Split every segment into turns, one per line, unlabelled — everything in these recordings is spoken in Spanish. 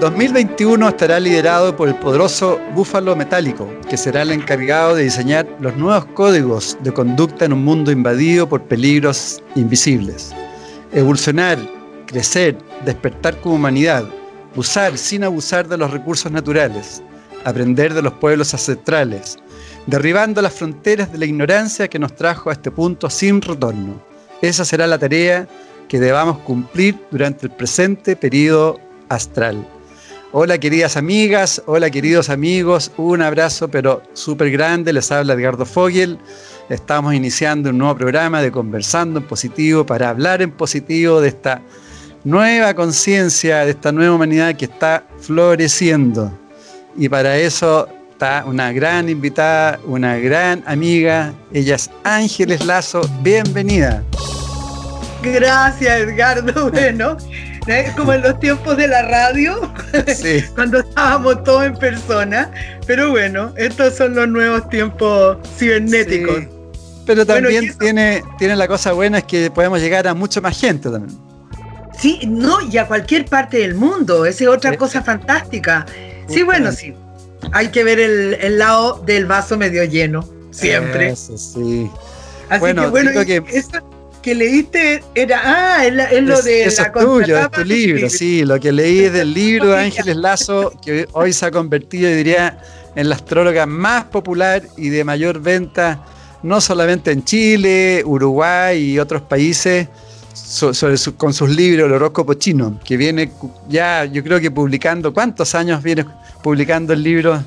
2021 estará liderado por el poderoso Búfalo Metálico, que será el encargado de diseñar los nuevos códigos de conducta en un mundo invadido por peligros invisibles. Evolucionar, crecer, despertar como humanidad, usar sin abusar de los recursos naturales, aprender de los pueblos ancestrales, derribando las fronteras de la ignorancia que nos trajo a este punto sin retorno. Esa será la tarea que debamos cumplir durante el presente periodo astral. Hola queridas amigas, hola queridos amigos, un abrazo pero súper grande, les habla Edgardo Fogel. Estamos iniciando un nuevo programa de Conversando en Positivo para hablar en positivo de esta nueva conciencia, de esta nueva humanidad que está floreciendo. Y para eso está una gran invitada, una gran amiga, ella es Ángeles Lazo, bienvenida.
Gracias Edgardo, bueno. Como en los tiempos de la radio, cuando estábamos todos en persona. Pero bueno, estos son los nuevos tiempos cibernéticos.
Pero también tiene, tiene la cosa buena es que podemos llegar a mucha más gente también.
Sí, no, y a cualquier parte del mundo. Esa es otra cosa fantástica. Sí, bueno, sí. Hay que ver el, lado del vaso medio lleno, siempre.
Eso sí.
Así que bueno, que que leíste era, ah, es, lo de
eso es tuyo, es tu libro, sí, lo que leí es del libro de Ángeles Lazo, que hoy se ha convertido, diría, en la astróloga más popular y de mayor venta, no solamente en Chile, Uruguay y otros países, con sus libros, el horóscopo chino, que viene ya, yo creo que publicando, ¿cuántos años viene publicando el libro?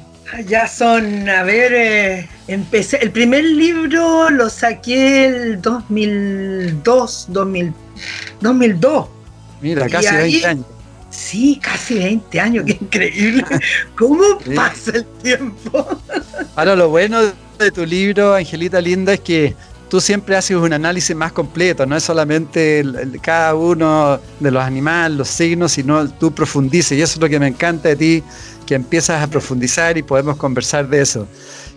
Ya son, a ver, eh, empecé, el primer libro lo saqué el 2002, 2000, 2002.
Mira, casi 20 años.
Sí, casi 20 años, qué increíble. ¿Cómo pasa el tiempo?
Ahora, lo bueno de tu libro, Angelita Linda, es que tú siempre haces un análisis más completo, no es solamente cada uno de los animales, los signos, sino tú profundices. Y eso es lo que me encanta de ti, que empiezas a profundizar y podemos conversar de eso.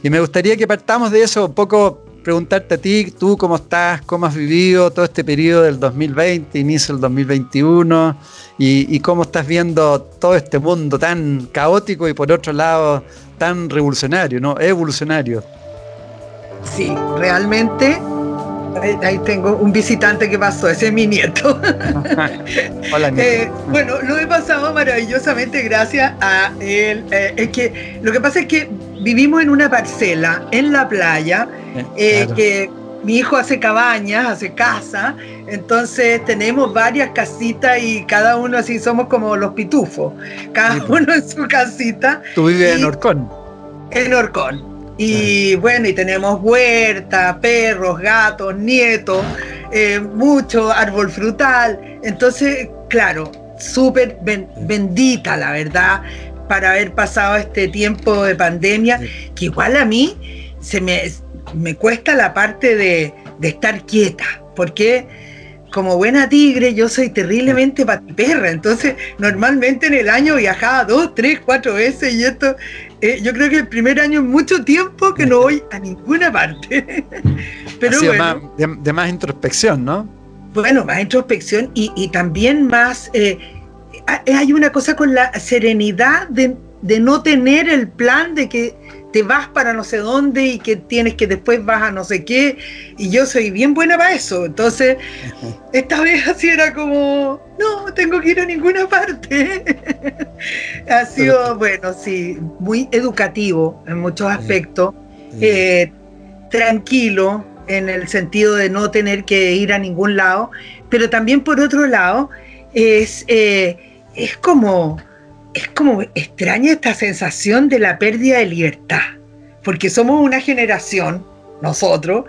Y me gustaría que partamos de eso, un poco preguntarte a ti, tú cómo estás, cómo has vivido todo este periodo del 2020, inicio del 2021, y, y cómo estás viendo todo este mundo tan caótico y por otro lado tan revolucionario, ¿no? Evolucionario.
Sí, realmente Ahí tengo un visitante que pasó, ese es mi nieto. Hola, nieto. Eh, bueno, lo he pasado maravillosamente gracias a él. Eh, es que lo que pasa es que vivimos en una parcela en la playa, eh, que mi hijo hace cabañas, hace casa, entonces tenemos varias casitas y cada uno así somos como los pitufos, cada pues. uno en su casita.
¿Tú vives en Orcón?
En Orcón. Y bueno, y tenemos huerta, perros, gatos, nietos, eh, mucho árbol frutal. Entonces, claro, súper bendita, la verdad, para haber pasado este tiempo de pandemia, que igual a mí se me, me cuesta la parte de, de estar quieta, porque como buena tigre, yo soy terriblemente patiperra, entonces normalmente en el año viajaba dos, tres, cuatro veces y esto, eh, yo creo que el primer año en mucho tiempo que no voy a ninguna parte.
Pero bueno, de, más introspección, ¿no?
Bueno, más introspección y, también más, eh, hay una cosa con la serenidad de, de no tener el plan de que te vas para no sé dónde y que tienes que después vas a no sé qué. Y yo soy bien buena para eso. Entonces, esta vez así era como, no, tengo que ir a ninguna parte. ha sido, bueno, sí, muy educativo en muchos aspectos. Eh, tranquilo en el sentido de no tener que ir a ningún lado, pero también por otro lado es, eh, es como es como extraña esta sensación de la pérdida de libertad, porque somos una generación, nosotros,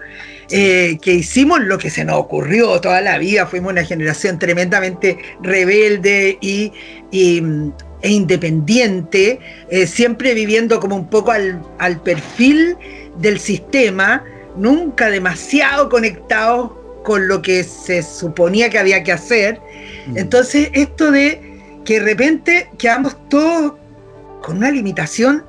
eh, que hicimos lo que se nos ocurrió toda la vida, fuimos una generación tremendamente rebelde y, e independiente, eh, siempre viviendo como un poco al, al, perfil del sistema, nunca demasiado conectados con lo que se suponía que había que hacer. Mm. Entonces, esto de que de repente quedamos todos con una limitación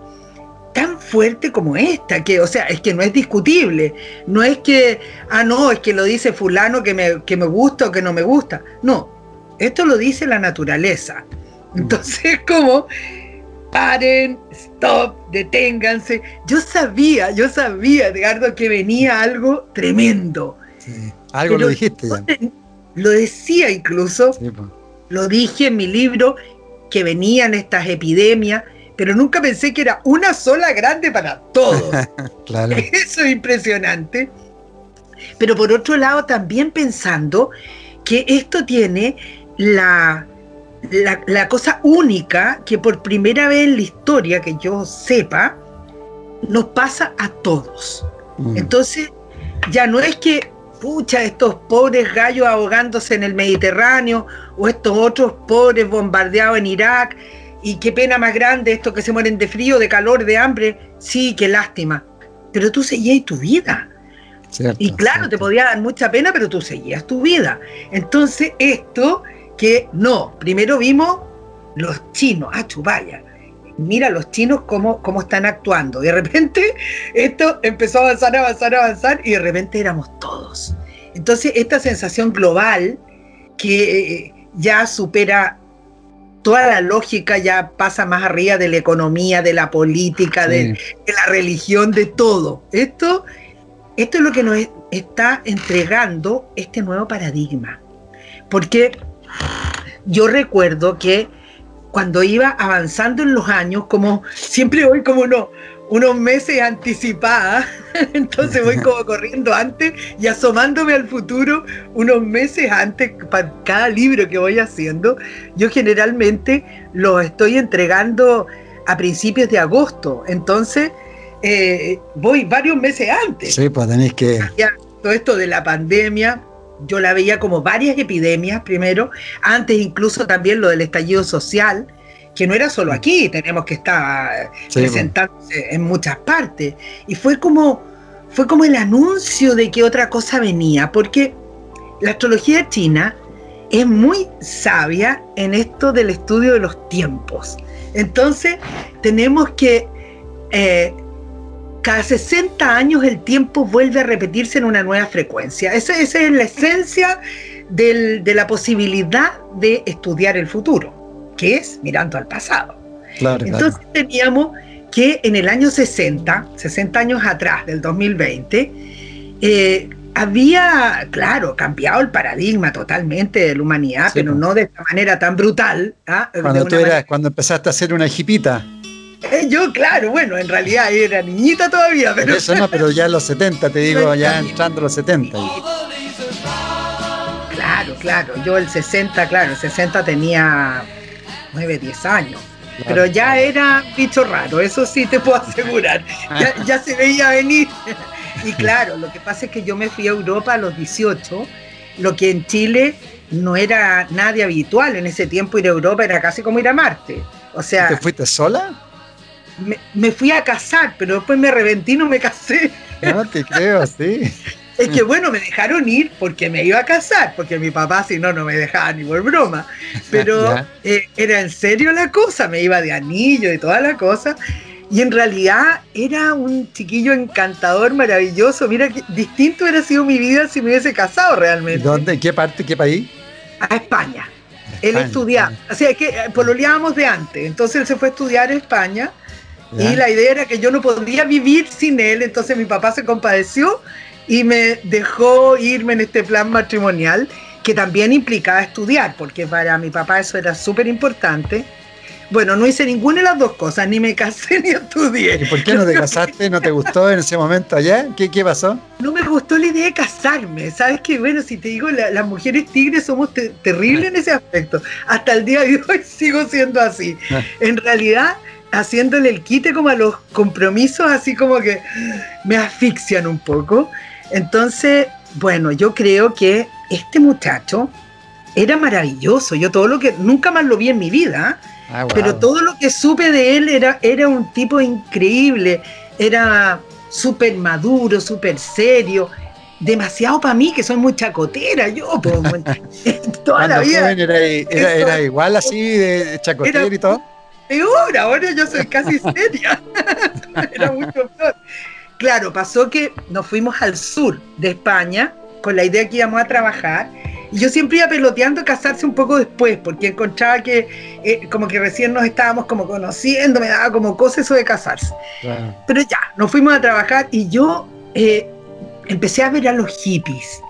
tan fuerte como esta, que, o sea, es que no es discutible, no es que, ah, no, es que lo dice fulano que me, que me gusta o que no me gusta, no, esto lo dice la naturaleza. Mm. Entonces, como, paren, stop, deténganse. Yo sabía, yo sabía, Edgardo, que venía algo tremendo.
algo lo dijiste ya.
Lo decía incluso, lo dije en mi libro, que venían estas epidemias, pero nunca pensé que era una sola grande para todos. claro. Eso es impresionante. Pero por otro lado, también pensando que esto tiene la, la, cosa única que por primera vez en la historia, que yo sepa, nos pasa a todos. Mm. Entonces, ya no es que, pucha, estos pobres gallos ahogándose en el Mediterráneo, o estos otros pobres bombardeados en Irak, y qué pena más grande esto que se mueren de frío, de calor, de hambre. Sí, qué lástima. Pero tú seguías tu vida. y claro, te podía dar mucha pena, pero tú seguías tu vida. Entonces, esto que no, primero vimos los chinos, ah. Mira los chinos cómo, cómo están actuando. De repente, esto empezó a avanzar, avanzar, avanzar, y de repente éramos todos. Entonces, esta sensación global que eh, ya supera toda la lógica ya pasa más arriba de la economía, de la política, de, la religión, de todo. Esto, esto es lo que nos está entregando este nuevo paradigma. Porque yo recuerdo que cuando iba avanzando en los años, como siempre voy como uno, unos meses anticipada, entonces voy como corriendo antes y asomándome al futuro unos meses antes para cada libro que voy haciendo. Yo generalmente lo estoy entregando a principios de agosto, entonces eh, voy varios meses antes.
Sí, pues tenéis que...
todo esto de la pandemia, yo la veía como varias epidemias primero, antes incluso también lo del estallido social, que no era solo aquí, tenemos que estar presentándose en muchas partes. Y fue como, fue como el anuncio de que otra cosa venía, porque la astrología china es muy sabia en esto del estudio de los tiempos. Entonces, tenemos que eh, cada 60 años el tiempo vuelve a repetirse en una nueva frecuencia. Esa, es la esencia de la posibilidad de estudiar el futuro que es mirando al pasado. Entonces teníamos que en el año 60, 60 años atrás del 2020, eh, había, claro, cambiado el paradigma totalmente de la humanidad, pero no de esta manera tan brutal.
¿ah? Cuando, cuando empezaste a hacer una hijipita.
Eh, yo, claro, bueno, en realidad era niñita todavía, pero...
Eso no, pero ya en los 70, te digo, ya entrando los 70.
Claro, claro, yo el 60, claro, el 60 tenía 9, 10 años. Pero ya era bicho raro, eso sí te puedo asegurar. Ya, se veía venir. Y claro, lo que pasa es que yo me fui a Europa a los 18, lo que en Chile no era nadie habitual. En ese tiempo ir a Europa era casi como ir a Marte. O sea.
¿Te fuiste sola?
Me, me fui a casar, pero después me reventé y no me casé.
No te creo, sí.
Es que bueno, me dejaron ir porque me iba a casar, porque mi papá si no, no me dejaba ni por broma. Pero eh, era en serio la cosa, me iba de anillo y toda la cosa. Y en realidad era un chiquillo encantador, maravilloso. Mira, que distinto hubiera sido mi vida si me hubiese casado realmente.
¿Dónde? ¿Qué parte? ¿Qué país?
A España. Él estudiaba. O sea, que eh, pololeábamos de antes. Entonces él se fue a estudiar a España. Y la idea era que yo no podía vivir sin él. Entonces mi papá se compadeció y me dejó irme en este plan matrimonial que también implicaba estudiar, porque para mi papá eso era súper importante. Bueno, no hice ninguna de las dos cosas, ni me casé ni estudié.
¿Y por qué no te casaste? ¿No te gustó en ese momento allá? ¿Qué, qué pasó?
No me gustó la idea de casarme. Sabes que, bueno, si te digo, las mujeres tigres somos terribles en ese aspecto. Hasta el día de hoy sigo siendo así. Ah. En realidad, haciéndole el quite como a los compromisos, así como que me asfixian un poco. Entonces, bueno, yo creo que este muchacho era maravilloso. Yo todo lo que, nunca más lo vi en mi vida, ah, pero todo lo que supe de él era, era un tipo increíble. Era súper maduro, súper serio, demasiado para mí, que soy muy chacotera, yo,
toda la vida. era, igual así de chacotera y todo.
Peor, ahora yo soy casi seria. era mucho peor. Claro, pasó que nos fuimos al sur de España con la idea que íbamos a trabajar. Y yo siempre iba peloteando casarse un poco después, porque encontraba que eh, como que recién nos estábamos como conociendo, me daba como cosa eso de casarse. Pero ya, nos fuimos a trabajar y yo eh, empecé a ver a los hippies.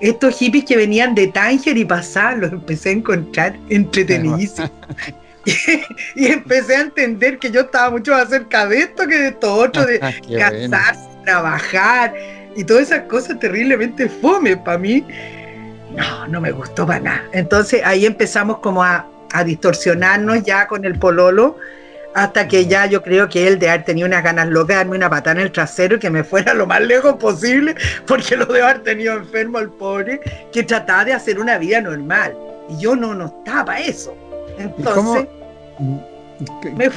Estos hippies que venían de Tánger y pasar, los empecé a encontrar entretenidísimos. y, empecé a entender que yo estaba mucho más cerca de esto que de todo otro, de casarse, trabajar y todas esas cosas terriblemente fome para mí. No, no me gustó para nada. Entonces ahí empezamos como a, a distorsionarnos ya con el pololo hasta que ya yo creo que él de haber tenido unas ganas locas de darme una patada en el trasero y que me fuera lo más lejos posible, porque lo de haber tenido enfermo al pobre, que trataba de hacer una vida normal. Y yo no, no estaba eso. Entonces.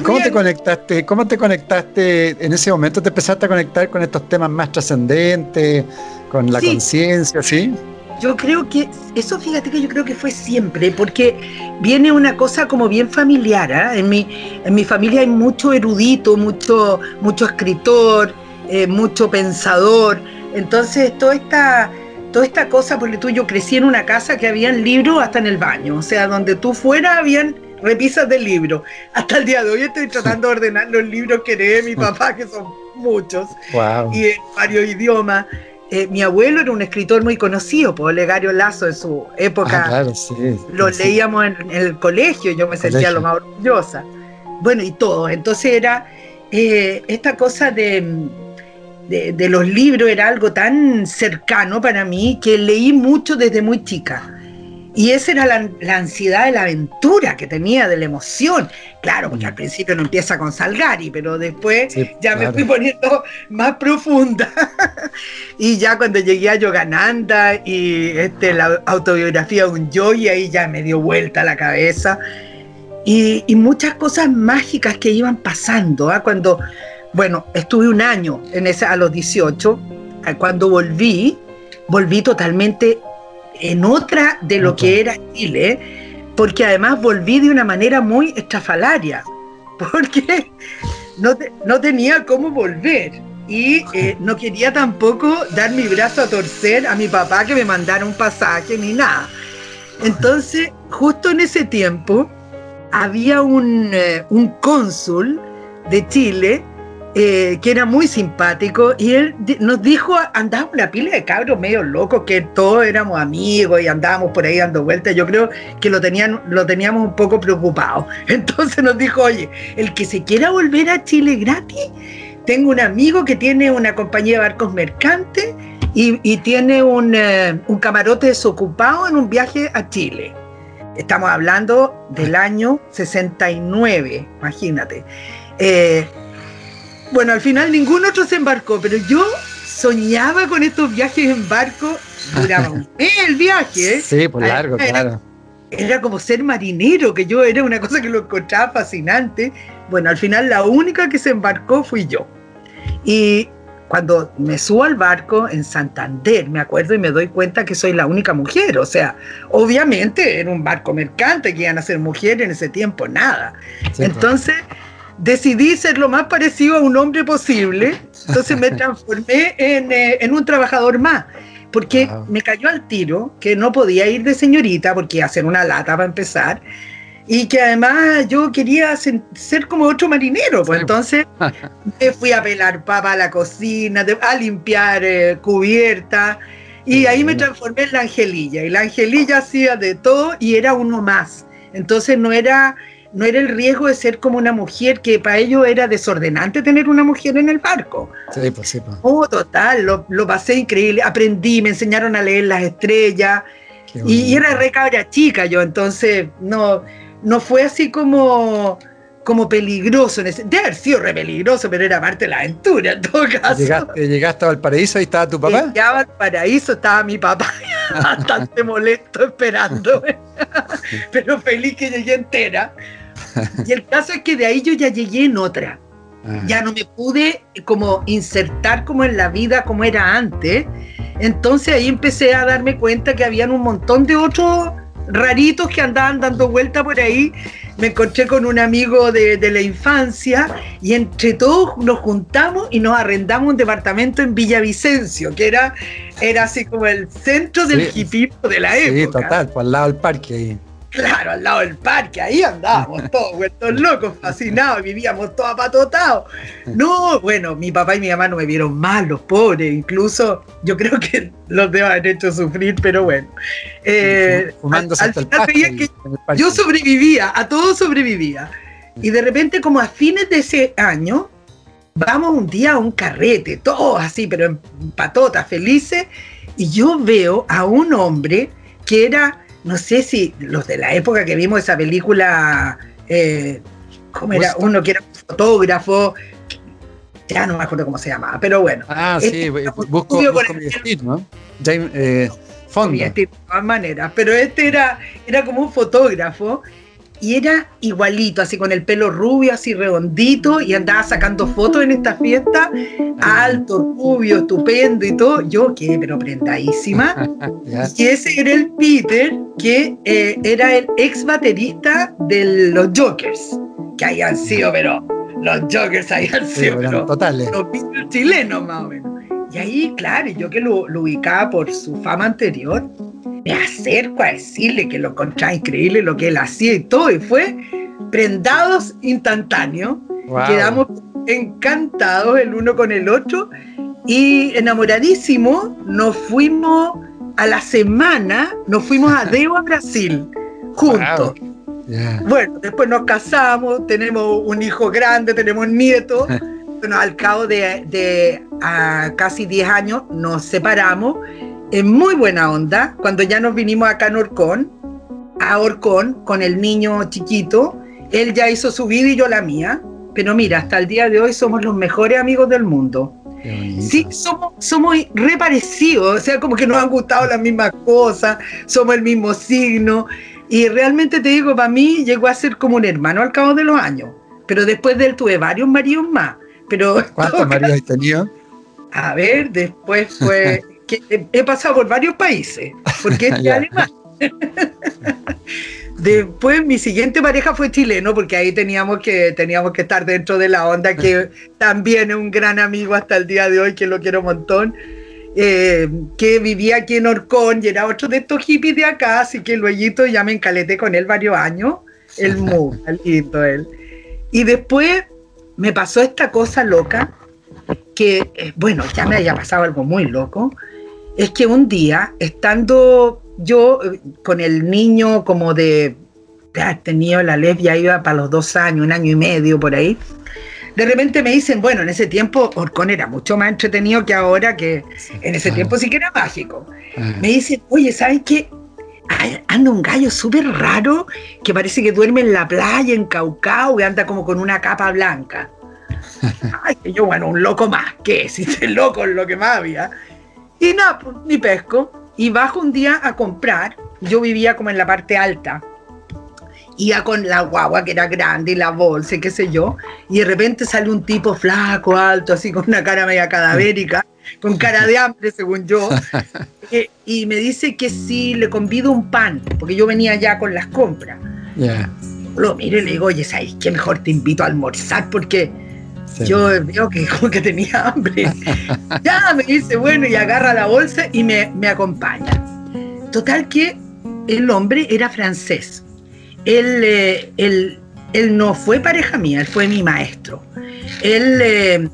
¿Cómo, te conectaste? ¿Cómo te conectaste en ese momento? ¿Te empezaste a conectar con estos temas más trascendentes, con la conciencia, sí?
Yo creo que, eso fíjate que yo creo que fue siempre, porque viene una cosa como bien familiar. ¿ah? En, mi, en mi familia hay mucho erudito, mucho, mucho escritor, eh, mucho pensador. Entonces, toda esta, toda esta cosa, porque tú, yo crecí en una casa que habían libros hasta en el baño, o sea, donde tú fueras habían repisas del libro. Hasta el día de hoy estoy tratando de ordenar los libros que lee mi papá, que son muchos, y en varios idiomas. Eh, mi abuelo era un escritor muy conocido, por Olegario Lazo en su época. Ah, claro, sí, lo leíamos en, el colegio yo me sentía lo más orgullosa. Bueno, y todo. Entonces era eh, esta cosa de, de, los libros, era algo tan cercano para mí que leí mucho desde muy chica. Y esa era la, ansiedad de la aventura que tenía, de la emoción. Claro, porque al principio no empieza con Salgari, pero después ya me fui poniendo más profunda. y ya cuando llegué a Yogananda y este, la autobiografía de un yo, y ahí ya me dio vuelta la cabeza. Y, muchas cosas mágicas que iban pasando. ¿ah? Cuando, bueno, estuve un año en ese, a los 18, cuando volví, volví totalmente en otra de lo que era Chile, porque además volví de una manera muy estrafalaria, porque no, no tenía cómo volver y eh, no quería tampoco dar mi brazo a torcer a mi papá que me mandara un pasaje ni nada. Entonces, justo en ese tiempo, había un, eh, un cónsul de Chile eh, que era muy simpático, y él nos dijo, andábamos una pila de cabros medio locos, que todos éramos amigos y andábamos por ahí dando vueltas, yo creo que lo, tenían, lo teníamos un poco preocupado. Entonces nos dijo, oye, el que se quiera volver a Chile gratis, tengo un amigo que tiene una compañía de barcos mercantes y, tiene un, eh, un camarote desocupado en un viaje a Chile. Estamos hablando del año 69, imagínate. Eh, bueno, al final ningún otro se embarcó, pero yo soñaba con estos viajes en barco. Duraba un el viaje. ¿eh?
Sí, por largo, claro.
Era como ser marinero, que yo era una cosa que lo encontraba fascinante. Bueno, al final la única que se embarcó fui yo. Y cuando me subo al barco en Santander, me acuerdo y me doy cuenta que soy la única mujer. O sea, obviamente era un barco mercante que iban a ser mujeres en ese tiempo, nada. Pues. Entonces decidí ser lo más parecido a un hombre posible, entonces me transformé eh, en, un trabajador más, porque me cayó al tiro que no podía ir de señorita, porque hacer una lata para empezar, y que además yo quería ser, como otro marinero, pues entonces me fui a pelar papa a la cocina, a limpiar eh, cubierta, y ahí me transformé en la angelilla, y la angelilla hacía de todo y era uno más, entonces no era no era el riesgo de ser como una mujer, que para ellos era desordenante tener una mujer en el barco.
Sí, pues sí. Pues.
Oh, total, lo, pasé increíble, aprendí, me enseñaron a leer las estrellas, y, era re cabra chica yo, entonces no, no fue así como, como peligroso. En ese, debe haber sido re peligroso, pero era parte de la aventura en todo caso.
Llegaste, llegaste al paraíso y estaba tu papá.
Llegaba al paraíso, estaba mi papá bastante molesto esperando, pero feliz que llegué entera. Y el caso es que de ahí yo ya llegué en otra. Ah. Ya no me pude como insertar como en la vida como era antes. Entonces ahí empecé a darme cuenta que habían un montón de otros raritos que andaban dando vuelta por ahí. Me encontré con un amigo de, la infancia y entre todos nos juntamos y nos arrendamos un departamento en Villavicencio, que era, era así como el centro del sí, de la época. Sí,
total, por al lado del parque ahí.
Claro, al lado del parque, ahí andábamos todos vueltos locos, fascinados, vivíamos todos apatotados. No, bueno, mi papá y mi mamá no me vieron mal, los pobres, incluso yo creo que los debo haber hecho sufrir, pero bueno. Eh, al, que yo sobrevivía, a todo sobrevivía. Y de repente, como a fines de ese año, vamos un día a un carrete, todos así, pero en patotas, felices, y yo veo a un hombre que era no sé si los de la época que vimos esa película, eh, ¿cómo era? Uno que era un fotógrafo, ya no me acuerdo cómo se llamaba, pero bueno.
Ah, sí, este busco, busco mi estilo, ¿no? James eh, Fonda.
de todas maneras, pero este era, era como un fotógrafo y era igualito, así con el pelo rubio, así redondito, y andaba sacando fotos en esta fiesta, alto, rubio, estupendo y todo. Yo quedé, pero prendadísima. y ese era el Peter, que eh, era el ex baterista de los Jokers, que hayan sido, pero los Jokers hayan sido, pero
totales.
los Beatles chilenos más o menos. Y ahí, claro, yo que lo, lo ubicaba por su fama anterior, me acerco a decirle que lo encontraba increíble lo que él hacía y todo, y fue prendados instantáneos. Quedamos encantados el uno con el otro y enamoradísimos nos fuimos a la semana, nos fuimos a Deva, Brasil, juntos. Bueno, después nos casamos, tenemos un hijo grande, tenemos nietos. bueno, al cabo de, de casi 10 años nos separamos en muy buena onda, cuando ya nos vinimos acá en Orcón, a Orcón, con el niño chiquito, él ya hizo su vida y yo la mía, pero mira, hasta el día de hoy somos los mejores amigos del mundo. Sí, somos, somos re parecidos, o sea, como que nos han gustado las mismas cosas, somos el mismo signo, y realmente te digo, para mí llegó a ser como un hermano al cabo de los años, pero después de él tuve varios maridos más. Pero,
¿Cuántos maridos has tenido?
A ver, después fue que he pasado por varios países, porque es alemán. Después mi siguiente pareja fue chileno, porque ahí teníamos que, teníamos que estar dentro de la onda, que también es un gran amigo hasta el día de hoy, que lo quiero un montón, eh, que vivía aquí en Orcón y era otro de estos hippies de acá, así que luego ya me encaleté con él varios años, el muy lindo él. Y después me pasó esta cosa loca, que, eh, bueno, ya me haya pasado algo muy loco, es que un día, estando yo eh, con el niño como de, ya tenía la lesbia, iba para los dos años, un año y medio por ahí, de repente me dicen, bueno, en ese tiempo Orcón era mucho más entretenido que ahora, que en ese tiempo sí que era mágico. Ah. Me dicen, oye, ¿sabes qué? anda un gallo súper raro que parece que duerme en la playa, en Caucao, y anda como con una capa blanca. Ay, que yo, bueno, un loco más, ¿qué? Si este loco es lo que más había. Y nada, pues, ni pesco. Y bajo un día a comprar. Yo vivía como en la parte alta. Iba con la guagua que era grande y la bolsa y qué sé yo. Y de repente sale un tipo flaco, alto, así con una cara media cadavérica, con cara de hambre, según yo. Eh, y me dice que si le convido un pan, porque yo venía ya con las compras. Lo miro y le digo, oye, ¿sabes qué? Mejor te invito a almorzar porque yo veo que como que tenía hambre. ya me dice, bueno, y agarra la bolsa y me, acompaña. Total que el hombre era francés. Eh, él, él, no fue pareja mía, él fue mi maestro. Él eh,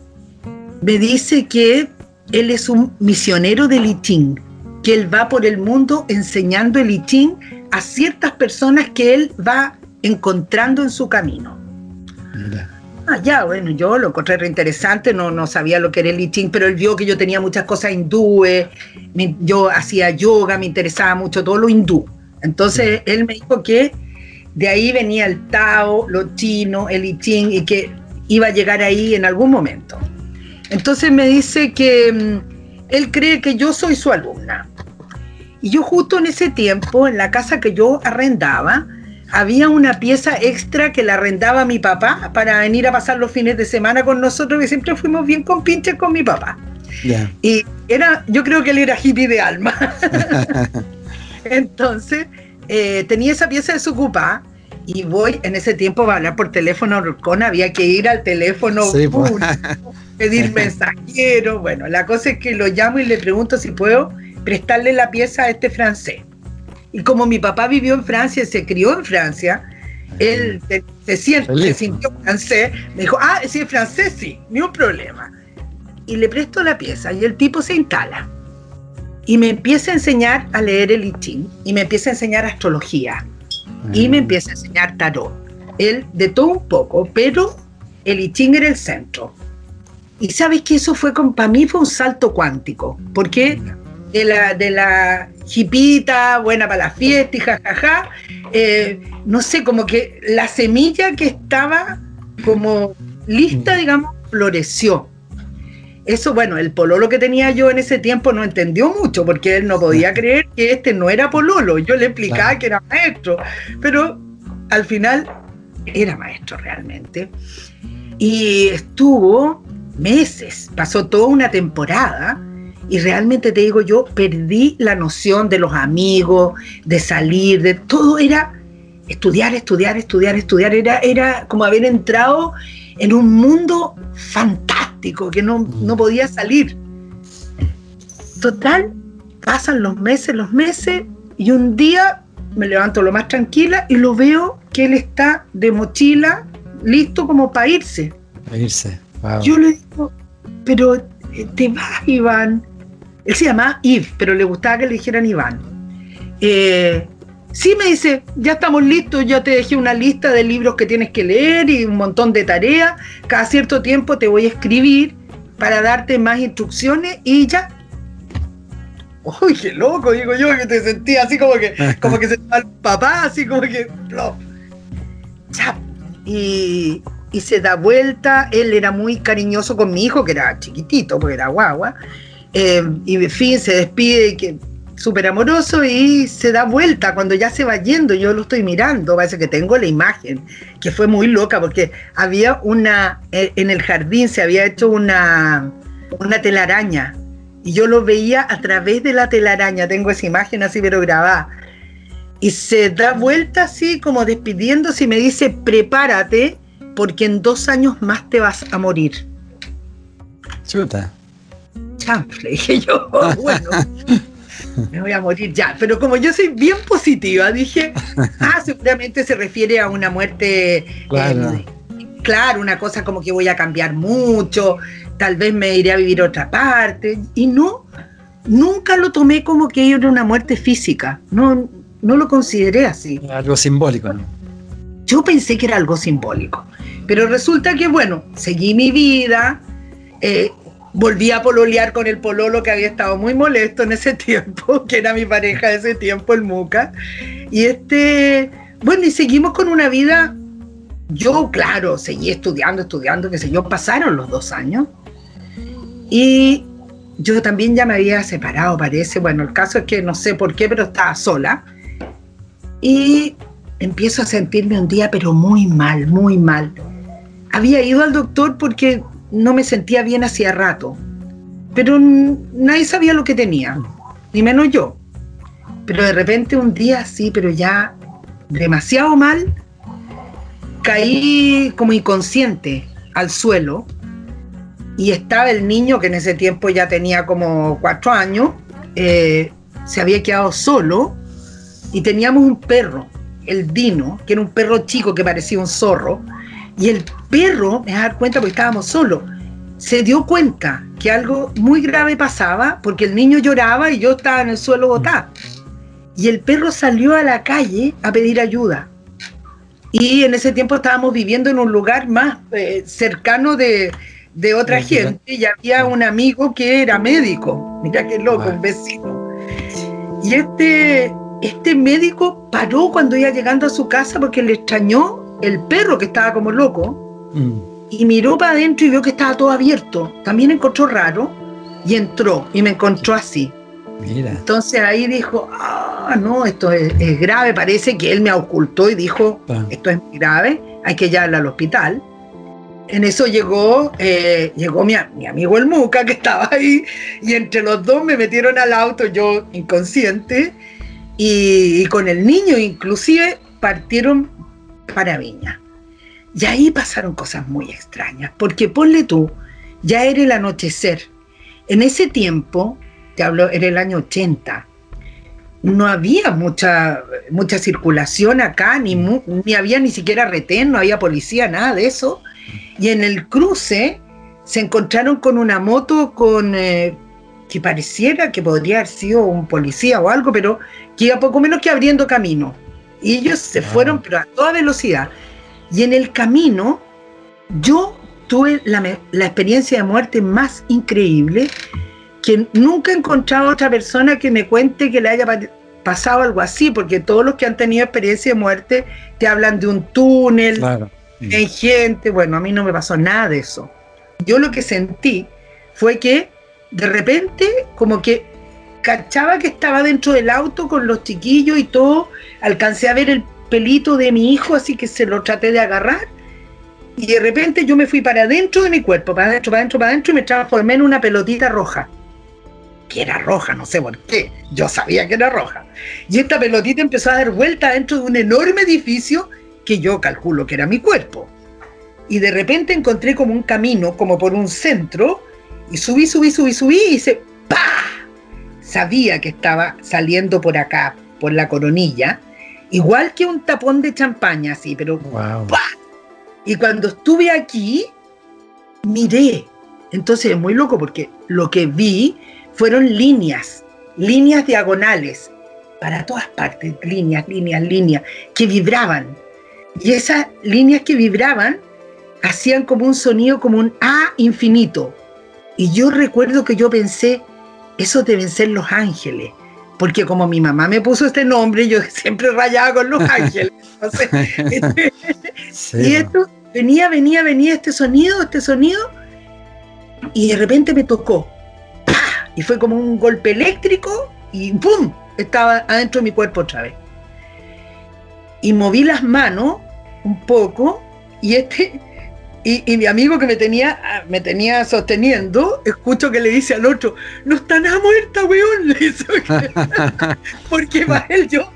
me dice que él es un misionero de litín, que él va por el mundo enseñando el litín a ciertas personas que él va encontrando en su camino. Ah, ya, bueno, yo lo encontré re interesante, no, no sabía lo que era el I pero él vio que yo tenía muchas cosas hindúes, yo hacía yoga, me interesaba mucho todo lo hindú. Entonces él me dijo que de ahí venía el Tao, lo chino, el I Ching, y que iba a llegar ahí en algún momento. Entonces me dice que mm, él cree que yo soy su alumna. Y yo justo en ese tiempo, en la casa que yo arrendaba, había una pieza extra que la arrendaba mi papá para venir a pasar los fines de semana con nosotros, que siempre fuimos bien con pinches con mi papá. Y era, yo creo que él era hippie de alma. Entonces, eh, tenía esa pieza desocupada y voy en ese tiempo a hablar por teléfono con había que ir al teléfono pues. pedir mensajero. Bueno, la cosa es que lo llamo y le pregunto si puedo prestarle la pieza a este francés. Y como mi papá vivió en Francia, se crió en Francia, él se, siente, se sintió francés, me dijo, ah, si es francés, sí, ni un problema. Y le presto la pieza y el tipo se instala. Y me empieza a enseñar a leer el I Ching, y me empieza a enseñar astrología, y me empieza a enseñar tarot. Él de todo un poco, pero el I Ching era el centro. Y sabes que eso fue, para mí fue un salto cuántico, porque de la, de la hipita, buena para la fiesta y jajaja, eh, no sé, como que la semilla que estaba como lista, digamos, floreció. Eso, bueno, el pololo que tenía yo en ese tiempo no entendió mucho porque él no podía creer que este no era pololo. Yo le explicaba que era maestro, pero al final era maestro realmente. Y estuvo meses, pasó toda una temporada y realmente te digo yo, perdí la noción de los amigos, de salir, de todo era estudiar, estudiar, estudiar, estudiar. Era, era como haber entrado en un mundo fantástico que no, no podía salir. Total, pasan los meses, los meses, y un día me levanto lo más tranquila y lo veo que él está de mochila, listo como para irse.
Para irse.
Yo le digo, pero eh, te vas, Iván. Él se llamaba Yves, pero le gustaba que le dijeran Iván. Eh, sí, me dice, ya estamos listos, yo te dejé una lista de libros que tienes que leer y un montón de tareas. Cada cierto tiempo te voy a escribir para darte más instrucciones y ya. Uy, qué loco, digo yo, que te sentía así como que, como que se el papá, así como que. Ya. Y, y se da vuelta. Él era muy cariñoso con mi hijo, que era chiquitito, porque era guagua. Eh, y fin, se despide, que súper amoroso y se da vuelta cuando ya se va yendo. Yo lo estoy mirando, parece que tengo la imagen, que fue muy loca porque había una, eh, en el jardín se había hecho una, una telaraña y yo lo veía a través de la telaraña. Tengo esa imagen así, pero grabada. Y se da vuelta así, como despidiéndose y me dice: Prepárate, porque en dos años más te vas a morir.
Chuta
chanfle, dije yo, bueno, me voy a morir ya. Pero como yo soy bien positiva, dije, ah, seguramente se refiere a una muerte. Eh, claro. claro, una cosa como que voy a cambiar mucho, tal vez me iré a vivir a otra parte. Y no, nunca lo tomé como que era una muerte física. No, no lo consideré así.
Algo simbólico, ¿no?
Yo pensé que era algo simbólico. Pero resulta que, bueno, seguí mi vida, eh, volví a pololear con el pololo que había estado muy molesto en ese tiempo, que era mi pareja de ese tiempo, el Muca. Y este, bueno, y seguimos con una vida. Yo, claro, seguí estudiando, estudiando, que sé yo, pasaron los dos años. Y yo también ya me había separado, parece. Bueno, el caso es que no sé por qué, pero estaba sola. Y empiezo a sentirme un día, pero muy mal, muy mal. Había ido al doctor porque no me sentía bien hacía rato, pero nadie sabía lo que tenía, ni menos yo. Pero de repente un día sí, pero ya demasiado mal, caí como inconsciente al suelo y estaba el niño que en ese tiempo ya tenía como cuatro años, eh, se había quedado solo y teníamos un perro, el Dino, que era un perro chico que parecía un zorro, y el perro, me dar cuenta porque estábamos solos, se dio cuenta que algo muy grave pasaba porque el niño lloraba y yo estaba en el suelo botado. Y el perro salió a la calle a pedir ayuda. Y en ese tiempo estábamos viviendo en un lugar más eh, cercano de, otra gente y había un amigo que era médico. Mira qué loco, un vecino. Y este este médico paró cuando iba llegando a su casa porque le extrañó el perro que estaba como loco mm. y miró para adentro y vio que estaba todo abierto. También encontró raro y entró y me encontró así. Mira. Entonces ahí dijo, ah, no, esto es, grave, parece que él me ocultó y dijo, ah. esto es grave, hay que llevarla al hospital. En eso llegó, eh, llegó mi, amigo el Muca, que estaba ahí, y entre los dos me metieron al auto, yo inconsciente, y, con el niño inclusive partieron para Viña. Y ahí pasaron cosas muy extrañas, porque ponle tú, ya era el anochecer. En ese tiempo, te hablo, era el año 80, no había mucha, mucha circulación acá, ni, ni había ni siquiera retén, no había policía, nada de eso. Y en el cruce se encontraron con una moto con eh, que pareciera que podría haber sido un policía o algo, pero que iba poco menos que abriendo camino. Y ellos se ah. fueron, pero a toda velocidad. Y en el camino, yo tuve la, la, experiencia de muerte más increíble, que nunca he encontrado otra persona que me cuente que le haya pasado algo así, porque todos los que han tenido experiencia de muerte te hablan de un túnel, claro hay gente, bueno, a mí no me pasó nada de eso. Yo lo que sentí fue que de repente como que cachaba que estaba dentro del auto con los chiquillos y todo, alcancé a ver el pelito de mi hijo, así que se lo traté de agarrar. Y de repente yo me fui para adentro de mi cuerpo, para adentro, para adentro, para adentro, y me transformé en una pelotita roja. Que era roja, no sé por qué. Yo sabía que era roja. Y esta pelotita empezó a dar vuelta dentro de un enorme edificio que yo calculo que era mi cuerpo. Y de repente encontré como un camino, como por un centro, y subí, subí, subí, subí, y se ¡pa! Sabía que estaba saliendo por acá, por la coronilla, igual que un tapón de champaña, así, pero Y cuando estuve aquí, miré. Entonces es muy loco porque lo que vi fueron líneas, líneas diagonales, para todas partes, líneas, líneas, líneas, que vibraban y esas líneas que vibraban hacían como un sonido, como un A infinito. Y yo recuerdo que yo pensé, eso deben ser los ángeles. Porque como mi mamá me puso este nombre, yo siempre rayaba con los ángeles. y esto venía, venía, venía este sonido, este sonido, y de repente me tocó. Y fue como un golpe eléctrico y ¡pum! Estaba adentro de mi cuerpo otra vez y moví las manos un poco y este y, mi amigo que me tenía, me tenía sosteniendo, escucho que le dice al otro, no está nada muerta, weón. Porque para él yo,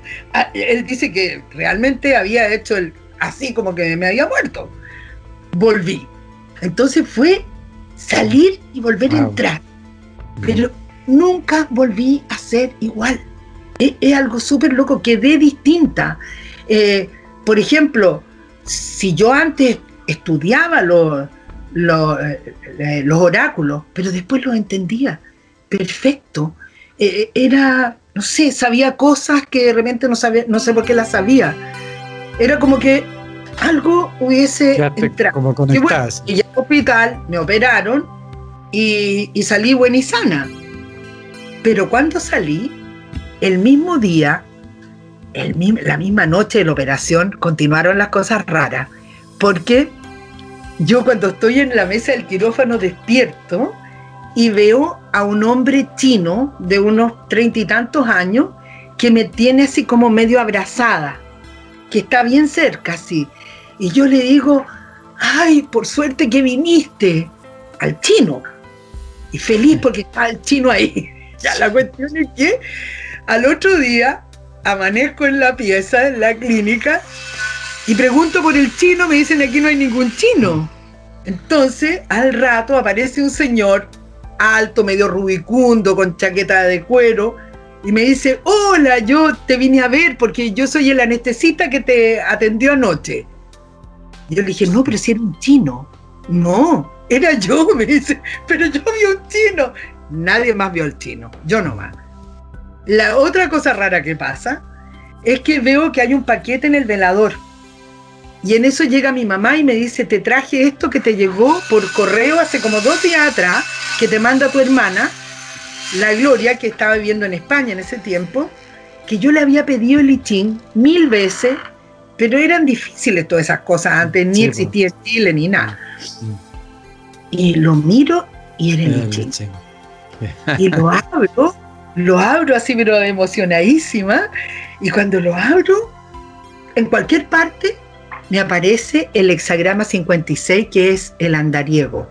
él dice que realmente había hecho el, así como que me había muerto. Volví. Entonces fue salir y volver a entrar. Pero nunca volví a ser igual. Es, es algo súper loco, quedé distinta. Eh, por ejemplo, si yo antes estudiaba los, eh, los, oráculos, pero después los entendía perfecto, eh, era, no sé, sabía cosas que de repente no, sabía, no sé por qué las sabía. Era como que algo hubiese entrado. Como. Y, ya en el hospital me operaron y, y salí buena y sana. Pero cuando salí, el mismo día la misma noche de la operación continuaron las cosas raras, porque yo cuando estoy en la mesa del quirófano despierto y veo a un hombre chino de unos treinta y tantos años que me tiene así como medio abrazada, que está bien cerca, así. Y yo le digo, ay, por suerte que viniste al chino. Y feliz porque está el chino ahí. Ya la cuestión es que al otro día amanezco en la pieza, en la clínica, y pregunto por el chino, me dicen aquí no hay ningún chino. Entonces, al rato aparece un señor alto, medio rubicundo, con chaqueta de cuero, y me dice, hola, yo te vine a ver porque yo soy el anestesista que te atendió anoche. Y yo le dije, no, pero si era un chino. No, era yo, me dice, pero yo vi un chino. Nadie más vio al chino, yo nomás. La otra cosa rara que pasa es que veo que hay un paquete en el velador. Y en eso llega mi mamá y me dice, te traje esto que te llegó por correo hace como dos días atrás, que te manda tu hermana, la Gloria, que estaba viviendo en España en ese tiempo, que yo le había pedido el I Ching mil veces, pero eran difíciles todas esas cosas antes, ni
Sí,
existía Chile ni nada.
Mm.
Y lo miro y era el.
Sí.
Y lo abro, lo abro así, pero emocionadísima. Y cuando lo abro, en cualquier parte me aparece el hexagrama 56, que es el andariego.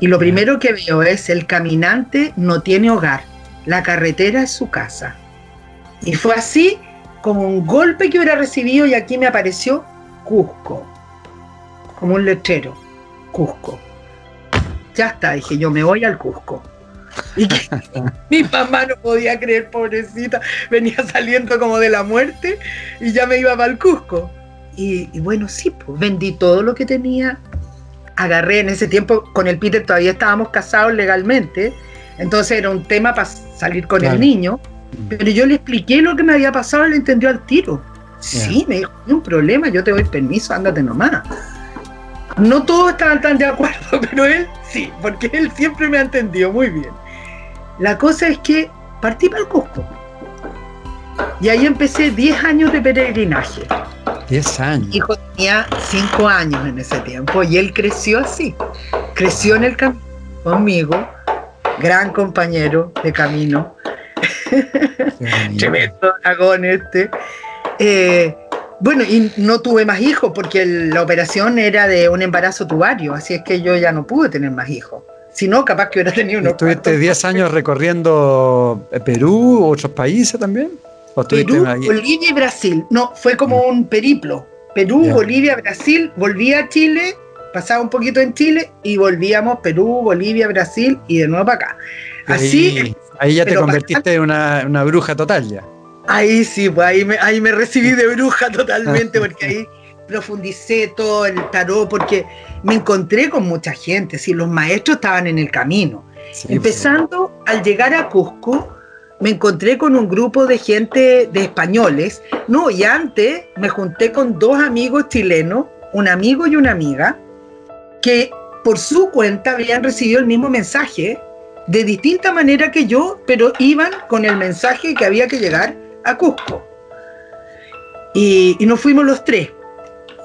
Y lo primero que veo es el caminante no tiene hogar, la carretera es su casa. Y fue así como un golpe que hubiera recibido y aquí me apareció Cusco, como un letrero, Cusco. Ya está, dije yo me voy al Cusco. Y que mi mamá no podía creer, pobrecita, venía saliendo como de la muerte y ya me iba para el Cusco. Y, y bueno, sí, pues vendí todo lo que tenía, agarré en ese tiempo, con el Peter todavía estábamos casados legalmente, entonces era un tema para salir con
Claro.
el niño,
Mm.
pero yo le expliqué lo que me había pasado, le entendió al tiro. Sí, me dijo, no hay un problema, yo te doy permiso, ándate nomás. No todos estaban tan de acuerdo, pero él sí, porque él siempre me ha entendido muy bien. La cosa es que partí para el Cusco. Y ahí empecé 10 años de peregrinaje.
10 años.
Mi hijo tenía 5 años en ese tiempo y él creció así. Creció en el camino conmigo, gran compañero de camino, tremendo dragón este. Eh, bueno, y no tuve más hijos porque el- la operación era de un embarazo tubario, así es que yo ya no pude tener más hijos. Si no, capaz que hubiera tenido unos
¿Estuviste
cuantos.
10 años recorriendo eh, Perú, otros países también? ¿O estuviste
Perú,
ahí?
Bolivia y Brasil. No, fue como un periplo. Perú. Bolivia, Brasil, volví a Chile, pasaba un poquito en Chile y volvíamos Perú, Bolivia, Brasil y de nuevo para acá. Así,
ahí, ahí ya te convertiste en una, una bruja total ya.
ahí sí, pues ahí me, ahí me recibí de bruja totalmente porque ahí profundicé todo el tarot porque me encontré con mucha gente, si los maestros estaban en el camino.
Sí,
Empezando al llegar a Cusco, me encontré con un grupo de gente de españoles. No, y antes me junté con dos amigos chilenos, un amigo y una amiga, que por su cuenta habían recibido el mismo mensaje de distinta manera que yo, pero iban con el mensaje que había que llegar a Cusco. Y, nos fuimos los tres.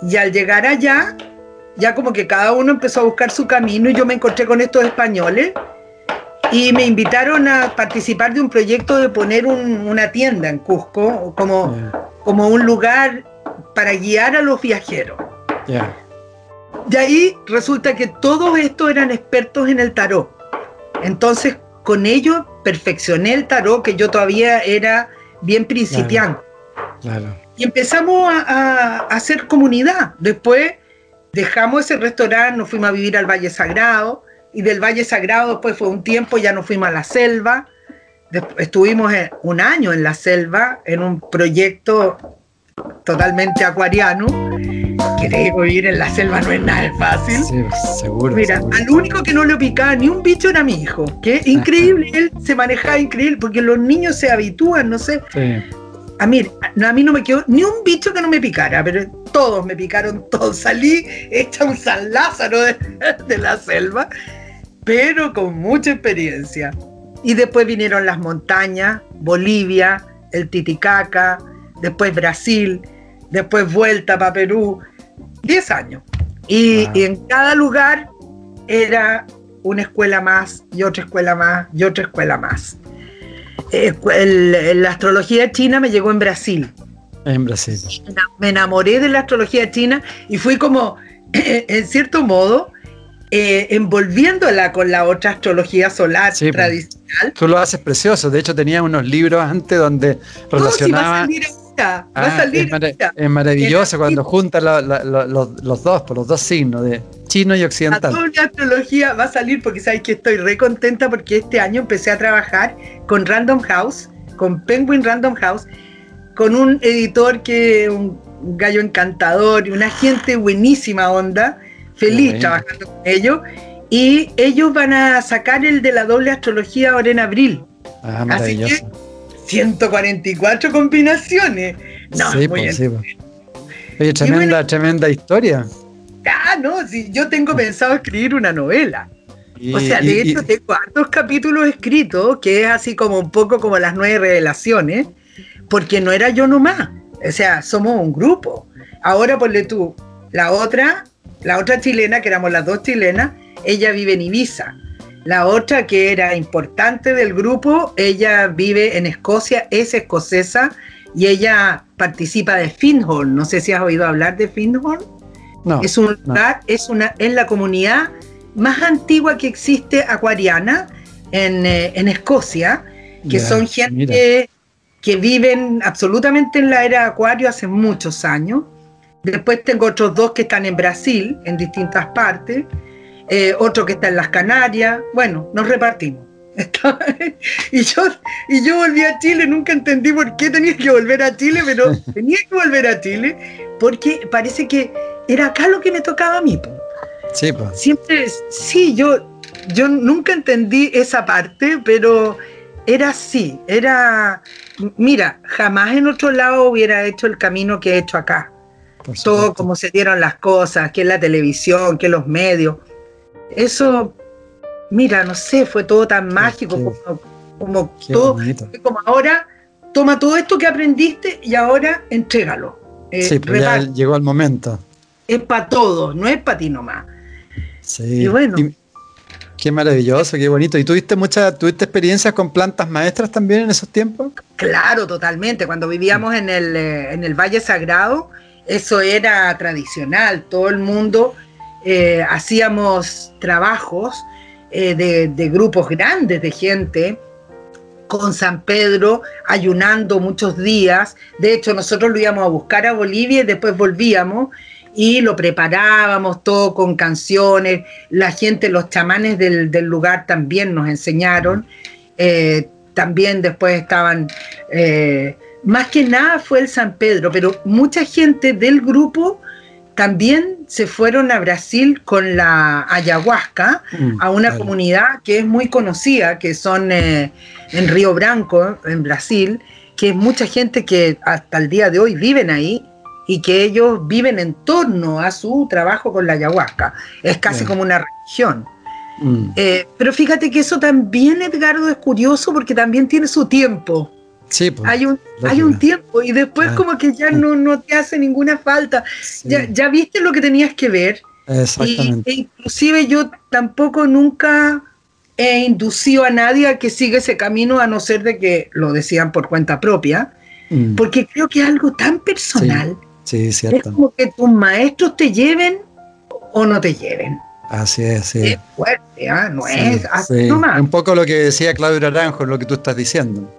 Y al llegar allá, ya como que cada uno empezó a buscar su camino y yo me encontré con estos españoles y me invitaron a participar de un proyecto de poner un- una tienda en Cusco como, como un lugar para guiar a los viajeros.
ya.
De ahí resulta que todos estos eran expertos en el tarot. Entonces, con ellos perfeccioné el tarot, que yo todavía era bien principiante.
Claro.
Y empezamos a, a- a hacer comunidad. Después dejamos ese restaurante, nos fuimos a vivir al Valle Sagrado. Y del Valle Sagrado después fue un tiempo, ya nos fuimos a la selva. Después estuvimos eh, un año en la selva en un proyecto totalmente acuariano. Que vivir en la selva no es nada fácil.
Sí, seguro.
Mira,
seguro.
al único que no le picaba ni un bicho era mi hijo. Que increíble, él se manejaba increíble porque los niños se habitúan, no sé.
Sí.
A mí, a mí no me quedó ni un bicho que no me picara, pero todos me picaron, todos. Salí hecha un San Lázaro de, de la selva, pero con mucha experiencia. Y después vinieron las montañas, Bolivia, el Titicaca, después Brasil, después vuelta para Perú. Diez años. Y,
Wow.
y en cada lugar era una escuela más y otra escuela más y otra escuela más. El- la astrología china me llegó en Brasil.
En Brasil.
Me enamoré de la astrología china y fui como, en cierto modo, eh, envolviéndola con la otra astrología solar
Sí, pues.
tradicional.
Tú lo haces precioso. De hecho, tenía unos libros antes donde
No, si va a
relacionaba.
salir ahorita, va a
Ah,
salir
es, es maravilloso
En
cuando juntas la- la- la- los, los dos, por los dos signos de chino y
La
occidental.
doble astrología va a salir porque sabes que estoy re contenta porque este año empecé a trabajar con Random House, con Penguin Random House, con un editor que un gallo encantador y una gente buenísima onda, feliz
bueno.
trabajando con ellos. Y ellos van a sacar el de la doble astrología ahora en abril.
Ah,
Así que-
maravilloso.
144 combinaciones. No,
sí,
muy
pues,
bien.
sí, pues. Oye, tremenda, tremenda historia.
Ah, no, sí, yo tengo pensado escribir una novela.
Y-
O sea, de
y-
hecho tengo hartos capítulos escritos, que es así como un poco como las nueve revelaciones, porque no era yo nomás. O sea, somos un grupo. Ahora ponle tú, la otra, la otra chilena, que éramos las dos chilenas, ella vive en Ibiza. La otra que era importante del grupo, ella vive en Escocia, es escocesa y ella participa de Findhorn. No sé si has oído hablar de Findhorn. No, es un lugar, es una, es la comunidad más antigua que existe acuariana en, eh, Escocia, que son gente que viven absolutamente en la era acuario hace muchos años. Después tengo otros dos que están en Brasil, en distintas partes. Eh, otro que está en las Canarias. Bueno, nos repartimos. y, yo, y yo volví a Chile, nunca entendí por qué tenía que volver a Chile, pero tenía que volver a Chile porque parece que era acá lo que me tocaba a mí. Sí, pues. Siempre, sí, yo, yo nunca entendí esa parte, pero era así, era, mira, jamás en otro lado hubiera hecho el camino que he hecho acá. Todo como se dieron las cosas, que la televisión, que los medios. Eso, mira, no sé, fue todo tan mágico como, como todo, como ahora, toma todo esto que aprendiste y ahora entrégalo.
Eh, sí, pues ya llegó el momento.
Es para todos, no es para ti nomás.
Sí. Y bueno. qué maravilloso, qué bonito. ¿Y tuviste muchas, tuviste experiencias con plantas maestras también en esos tiempos?
Claro, totalmente. Cuando vivíamos en el, eh, en el Valle Sagrado, eso era tradicional. Todo el mundo eh, hacíamos trabajos eh, de, grupos grandes de gente con San Pedro, ayunando muchos días. De hecho, nosotros lo íbamos a buscar a Bolivia y después volvíamos y lo preparábamos todo con canciones. La gente, los chamanes del, lugar también nos enseñaron. Eh, también después estaban, más que nada fue el San Pedro, pero mucha gente del grupo también se fueron a Brasil con la ayahuasca, mm, a una comunidad que es muy conocida, que son eh, en Río Branco, en Brasil, que es mucha gente que hasta el día de hoy viven ahí y que ellos viven en torno a su trabajo con la ayahuasca. Es casi como una religión. Mm. Eh, pero fíjate que eso también, Edgardo, es curioso porque también tiene su tiempo. Sí, pues, hay, un, hay un tiempo y después ah. como que ya no, no te hace ninguna falta. Ya, ya viste lo que tenías que ver. Exactamente. Y, e inclusive yo tampoco nunca he inducido a nadie a que siga ese camino a no ser de que lo decían por cuenta propia, mm. porque creo que es algo tan personal. Sí, cierto. Es como que tus maestros te lleven o no te lleven.
Así es, sí. Es fuerte, ¿ah? no es así nomás. Un poco lo que decía Claudio Aranjo, lo que tú estás diciendo.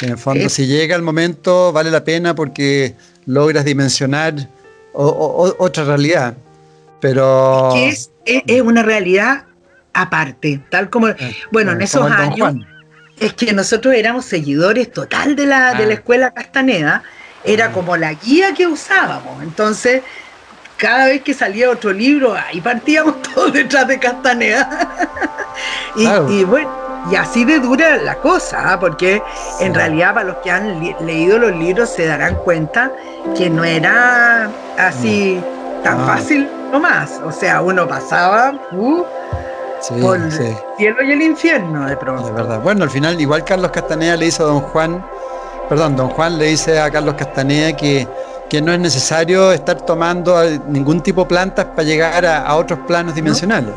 En el fondo, si llega el momento, vale la pena porque logras dimensionar otra realidad. Pero.
Es, es, una realidad aparte, tal como. Eh, bueno, en esos años. Es que nosotros éramos seguidores total de la, de la ah. escuela Castaneda, era ah. como la guía que usábamos. Entonces, cada vez que salía otro libro, ahí partíamos todos detrás de Castaneda. y bueno y así de dura la cosa, ¿ah? porque en realidad para los que han leído los libros se darán cuenta que no era así tan ah. fácil nomás. O sea, uno pasaba uh, por el cielo y el infierno de pronto.
De verdad. Bueno, al final igual Carlos Castaneda le hizo a don Juan, perdón, don Juan le dice a Carlos Castaneda que, que no es necesario estar tomando ningún tipo de plantas para llegar a, otros planos dimensionales.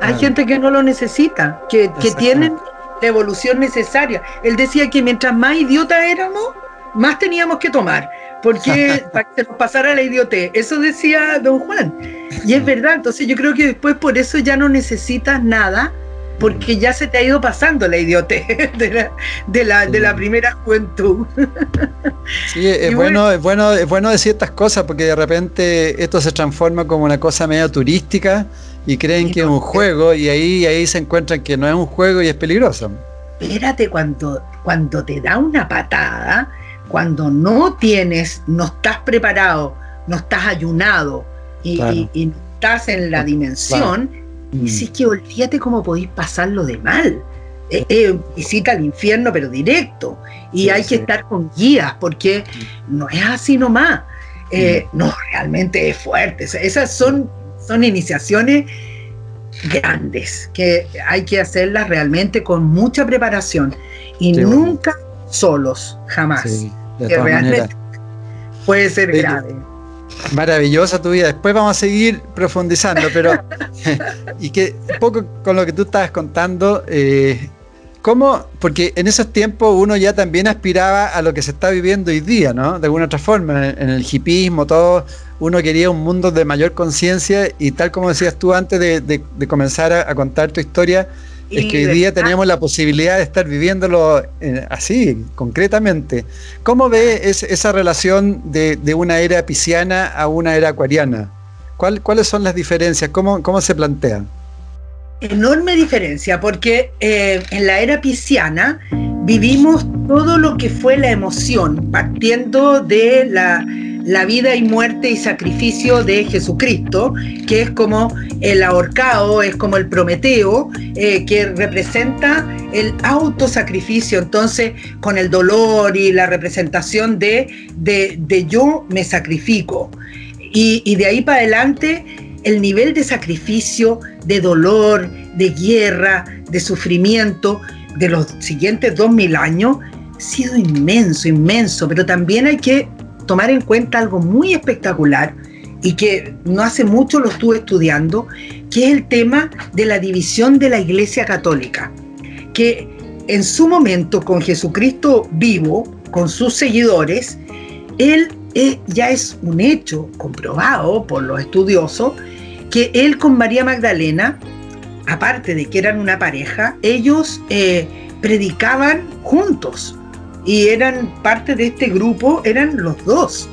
Hay gente que no lo necesita, que, que tienen la evolución necesaria. Él decía que mientras más idiota éramos, más teníamos que tomar, porque para que se nos pasara la idiotez. Eso decía don Juan. Y es verdad, entonces yo creo que después por eso ya no necesitas nada, porque ya se te ha ido pasando la idiotez de la, de la, primera juventud.
Sí, es bueno, es bueno, es bueno decir estas cosas, porque de repente esto se transforma como una cosa media turística y creen que es un juego y ahí, ahí se encuentran que no es un juego y es peligroso.
Espérate cuando, cuando te da una patada, cuando no tienes, no estás preparado, no estás ayunado y, estás en la dimensión, sí mm. que olvídate cómo podéis pasarlo de mal. Eh, eh, visita al infierno, pero directo. Y hay que estar con guías, porque no es así nomás. Eh, no, realmente es fuerte. Esas son son iniciaciones grandes que hay que hacerlas realmente con mucha preparación y nunca solos, jamás.
de todas maneras.
Puede ser grave.
Maravillosa tu vida. Después vamos a seguir profundizando, pero y que un poco con lo que tú estabas contando, eh, ¿cómo? Porque en esos tiempos uno ya también aspiraba a lo que se está viviendo hoy día, ¿no? De alguna otra forma, en, el hipismo, todo, uno quería un mundo de mayor conciencia y tal como decías tú antes de, comenzar a contar tu historia, es que hoy día tenemos la posibilidad de estar viviéndolo eh, así, concretamente. ¿Cómo ve esa relación de, una era pisciana a una era acuariana? ¿Cuáles son las diferencias? ¿Cómo, cómo se plantean?
Enorme diferencia, porque eh, en la era pisciana vivimos todo lo que fue la emoción, partiendo de la la vida y muerte y sacrificio de Jesucristo, que es como el ahorcado, es como el Prometeo, eh, que representa el autosacrificio, entonces con el dolor y la representación de, de, yo me sacrifico. Y, y de ahí para adelante el nivel de sacrificio, de dolor, de guerra, de sufrimiento de los siguientes dos mil años ha sido inmenso, inmenso, pero también hay que tomar en cuenta algo muy espectacular y que no hace mucho lo estuve estudiando, que es el tema de la división de la Iglesia Católica, que en su momento con Jesucristo vivo, con sus seguidores, él ya es un hecho comprobado por los estudiosos, que él con María Magdalena, aparte de que eran una pareja, ellos eh, predicaban juntos y eran parte de este grupo, eran los dos.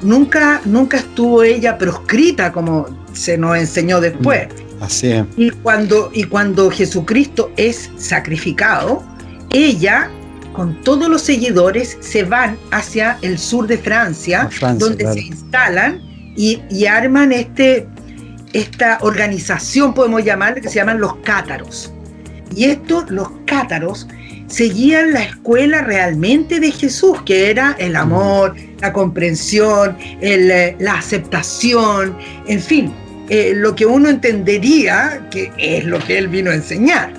Nunca, nunca estuvo ella proscrita como se nos enseñó después.
Mm, así es.
Y cuando, y cuando Jesucristo es sacrificado, ella con todos los seguidores se van hacia el sur de Francia, donde se instalan y, y, arman este, esta organización, podemos llamarle, que se llaman los cátaros. Y estos, los cátaros, seguían la escuela realmente de Jesús, que era el amor, la comprensión, eh, la aceptación, en fin, eh, lo que uno entendería que es lo que él vino a enseñar.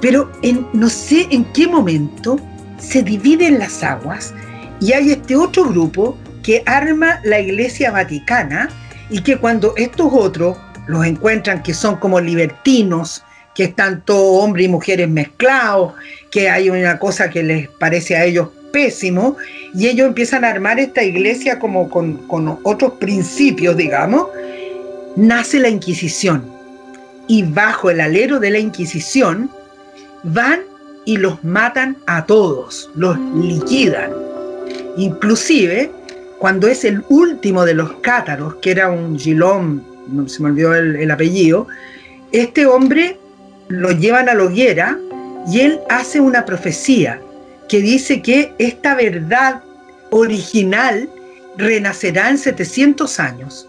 Pero no sé en qué momento se dividen las aguas y hay este otro grupo que arma la Iglesia Vaticana y que cuando estos otros los encuentran que son como libertinos, que están todos hombres y mujeres mezclados, que hay una cosa que les parece a ellos pésimo, y ellos empiezan a armar esta iglesia como con, otros principios, digamos, nace la Inquisición. Y bajo el alero de la Inquisición van y los matan a todos, los liquidan. Inclusive, cuando es el último de los cátaros, que era un Gilón, no se me olvidó el, el apellido, este hombre lo llevan a la hoguera y él hace una profecía que dice que esta verdad original renacerá en 700 años.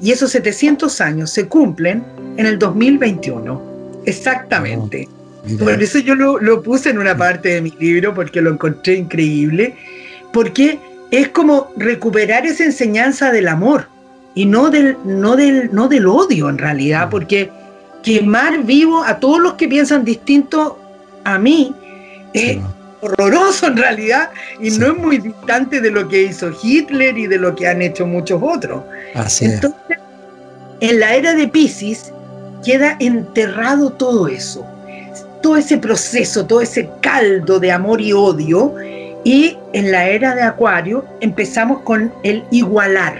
Y esos 700 años se cumplen en el 2021. Exactamente. Oh, Por eso yo lo, puse en una parte de mi libro porque lo encontré increíble. Porque es como recuperar esa enseñanza del amor y no del, no del, no del odio en realidad. Porque quemar vivo a todos los que piensan distinto a mí es horroroso en realidad y no es muy distante de lo que hizo Hitler y de lo que han hecho muchos otros. Entonces, en la era de Pisces queda enterrado todo eso, todo ese proceso, todo ese caldo de amor y odio y en la era de Acuario empezamos con el igualar.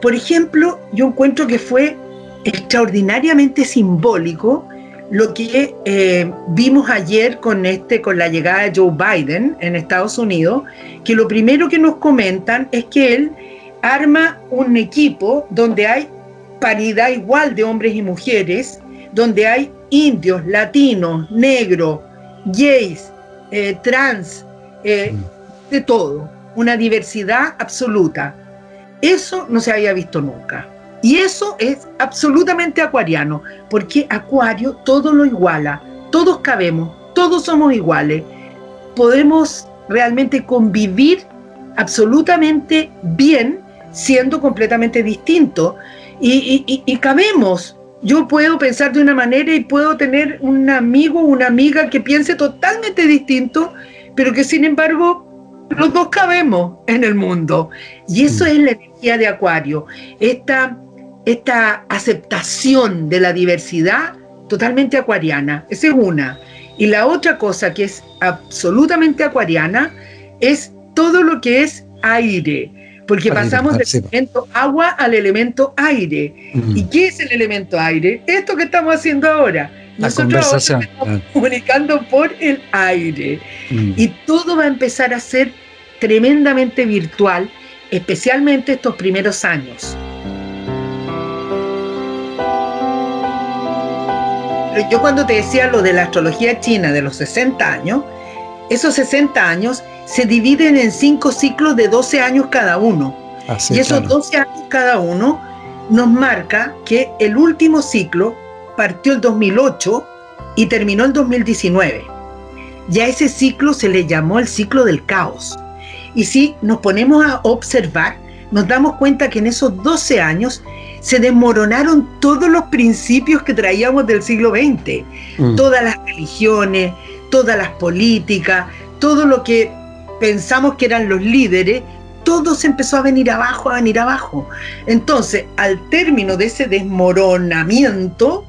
Por ejemplo, yo encuentro que fue extraordinariamente simbólico lo que eh, vimos ayer con, este, con la llegada de Joe Biden en Estados Unidos, que lo primero que nos comentan es que él arma un equipo donde hay paridad igual de hombres y mujeres, donde hay indios, latinos, negros, gays, eh, trans, eh, de todo, una diversidad absoluta. Eso no se había visto nunca. Y eso es absolutamente acuariano, porque Acuario todo lo iguala, todos cabemos, todos somos iguales. Podemos realmente convivir absolutamente bien siendo completamente distintos y, cabemos. Yo puedo pensar de una manera y puedo tener un amigo o una amiga que piense totalmente distinto, pero que sin embargo los dos cabemos en el mundo. Y eso es la energía de Acuario. Esta, esta aceptación de la diversidad totalmente acuariana. Esa es una. Y la otra cosa que es absolutamente acuariana es todo lo que es aire. Porque pasamos del elemento agua al elemento aire. ¿Y qué es el elemento aire? Esto que estamos haciendo ahora nosotros estamos comunicando por el aire. Mm. Y todo va a empezar a ser tremendamente virtual, especialmente estos primeros años. yo cuando te decía lo de la astrología china de los 60 años, esos 60 años se dividen en cinco ciclos de 12 años cada uno. y esos 12 años cada uno nos marca que el último ciclo partió el 2008 y terminó el 2019. Ya ese ciclo se le llamó el ciclo del caos. Y si nos ponemos a observar, nos damos cuenta que en esos 12 años se desmoronaron todos los principios que traíamos del siglo XX. Mm. Todas las religiones, todas las políticas, todo lo que pensamos que eran los líderes, todo se empezó a venir abajo, a venir abajo. Entonces, al término de ese desmoronamiento,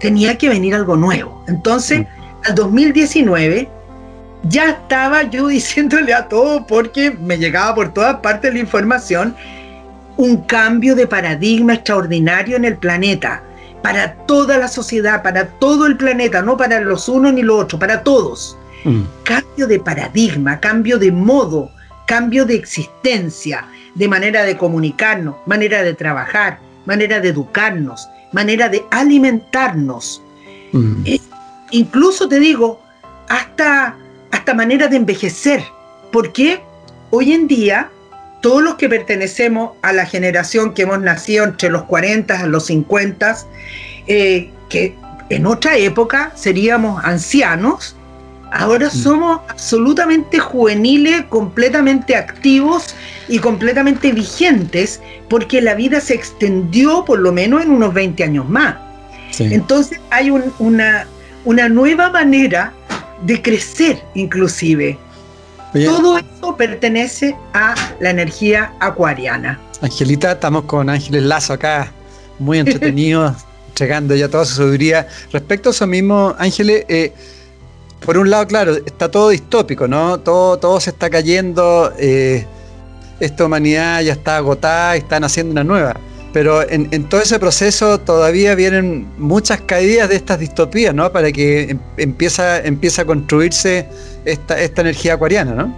tenía que venir algo nuevo. Entonces, al 2019 ya estaba yo diciéndole a todo, porque me llegaba por todas partes la información, un cambio de paradigma extraordinario en el planeta, para toda la sociedad, para todo el planeta, no para los unos ni los otros, para todos. Mm. Cambio de paradigma, cambio de modo, cambio de existencia, de manera de comunicarnos, manera de trabajar, manera de educarnos, manera de alimentarnos. Mm. Eh, incluso te digo, hasta, hasta manera de envejecer. Porque hoy en día, todos los que pertenecemos a la generación que hemos nacido entre los 40 a los 50, eh, que en otra época seríamos ancianos, Ahora mm. somos absolutamente juveniles, completamente activos y completamente vigentes, porque la vida se extendió por lo menos en unos 20 años más. Entonces hay una, una nueva manera de crecer inclusive. Todo eso pertenece a la energía acuariana.
Angelita, estamos con Ángeles Lazo acá, muy entretenidos, entregando ya toda su sabiduría. Respecto a eso mismo, Ángeles, eh, por un lado, claro, está todo distópico, ¿no? Todo, todo se está cayendo, eh, esta humanidad ya está agotada y están haciendo una nueva. Pero en, todo ese proceso todavía vienen muchas caídas de estas distopías, ¿no? Para que em, empieza, empieza a construirse esta, esta energía acuariana, ¿no?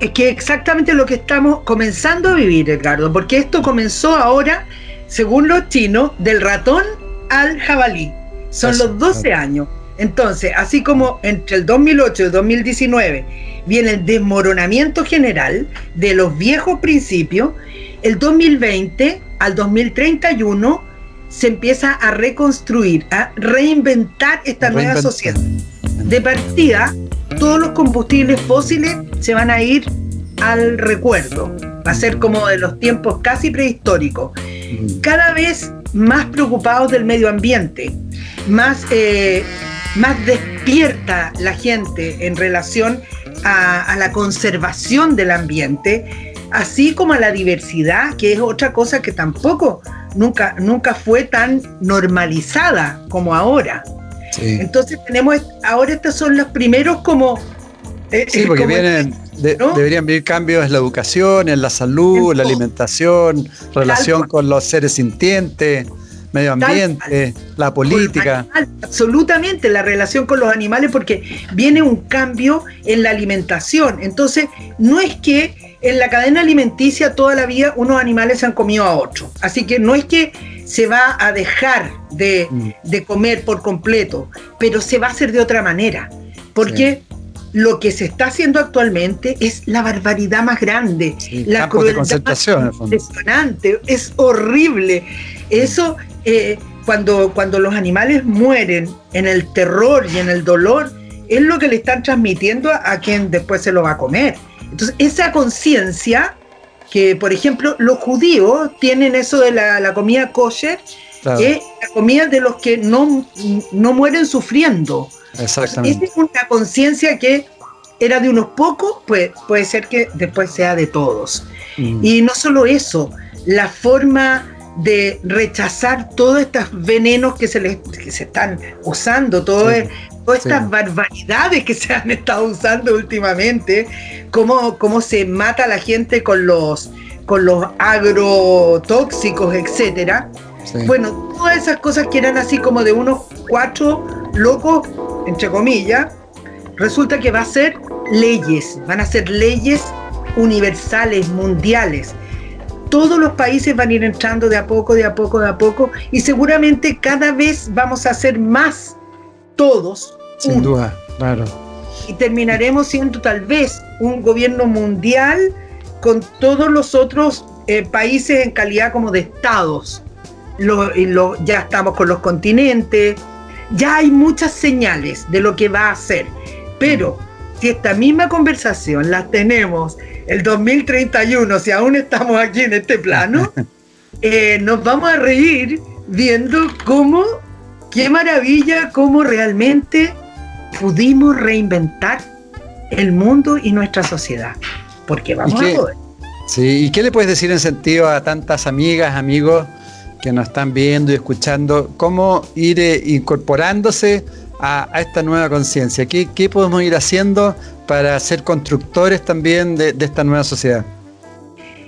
Es que exactamente lo que estamos comenzando a vivir, Edgardo, porque esto comenzó ahora, según los chinos, del ratón al jabalí. Son los 12 años. Entonces, así como entre el 2008 y el 2019 viene el desmoronamiento general de los viejos principios, el 2020 al 2031 se empieza a reconstruir, a reinventar esta nueva sociedad. De partida, todos los combustibles fósiles se van a ir al recuerdo. Va a ser como de los tiempos casi prehistóricos. Mm. Cada vez más preocupados del medio ambiente, más eh, más despierta la gente en relación a, la conservación del ambiente, así como a la diversidad, que es otra cosa que tampoco nunca, nunca fue tan normalizada como ahora. Entonces tenemos, ahora estos son los primeros como...
Eh, sí, porque vienen, deberían venir cambios en la educación, en la salud, en la alimentación, relación con los seres sintientes medio ambiente, la política.
absolutamente, la relación con los animales, porque viene un cambio en la alimentación. Entonces, no es que en la cadena alimenticia toda la vida unos animales se han comido a otros. Así que no es que se va a dejar de, mm. comer por completo, pero se va a hacer de otra manera. Porque lo que se está haciendo actualmente es la barbaridad más grande, la crueldad impresionante, es horrible. Eso eh, cuando, cuando los animales mueren en el terror y en el dolor, es lo que le están transmitiendo a, quien después se lo va a comer. Entonces, esa conciencia que, por ejemplo, los judíos tienen eso de la, comida kosher, que es la comida de los que no, no mueren sufriendo.
Exactamente.
Esa es una conciencia que era de unos pocos, pues puede ser que después sea de todos. Mm. Y no solo eso, la forma de rechazar todos estos venenos que se, les, se están usando, todo todas estas barbaridades que se han estado usando últimamente, cómo, cómo se mata a la gente con los, con los agrotóxicos, etcétera. Bueno, todas esas cosas que eran así como de unos cuatro locos, entre comillas, resulta que va a ser leyes, van a ser leyes universales, mundiales. Todos los países van a ir entrando de a poco, de a poco, de a poco, y seguramente cada vez vamos a hacer más todos.
Sin duda, claro.
Y terminaremos siendo tal vez un gobierno mundial con todos los otros eh, países en calidad como de estados. ya estamos con los continentes, ya hay muchas señales de lo que va a hacer. Pero si esta misma conversación la tenemos el 2031, si aún estamos aquí en este plano, eh, nos vamos a reír viendo cómo, qué maravilla, cómo realmente pudimos reinventar el mundo y nuestra sociedad. Porque vamos a poder.
Sí, ¿y qué le puedes decir en sentido a tantas amigas, amigos que nos están viendo y escuchando? ¿Cómo ir eh, incorporándose a, esta nueva conciencia? ¿Qué, podemos ir haciendo para ser constructores también de, esta nueva sociedad?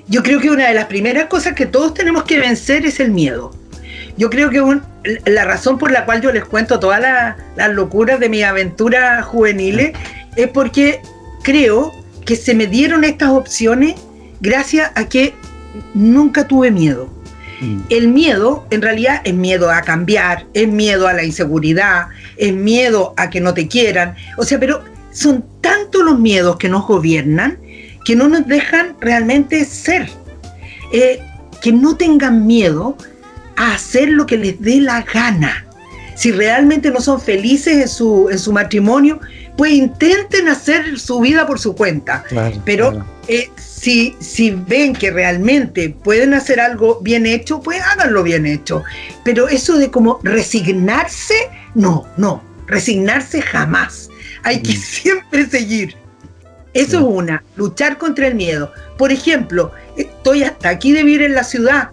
Yo creo que una de las primeras cosas que todos tenemos que vencer es el miedo. Yo creo que la razón por la cual yo les cuento todas las locuras de mi aventura juveniles es porque creo que se me dieron estas opciones gracias a que nunca tuve miedo. Mm. El miedo, en realidad, es miedo a cambiar, es miedo a la inseguridad, es miedo a que no te quieran. O sea, pero son tantos los miedos que nos gobiernan que no nos dejan realmente ser. Eh, que no tengan miedo a hacer lo que les dé la gana. Si realmente no son felices en su, en su matrimonio, pues intenten hacer su vida por su cuenta. Pero eh, si, si ven que realmente pueden hacer algo bien hecho, pues háganlo bien hecho. Pero eso de como resignarse, no, no, resignarse jamás. Hay que siempre seguir. Eso es una, luchar contra el miedo. Por ejemplo, estoy hasta aquí de vivir en la ciudad.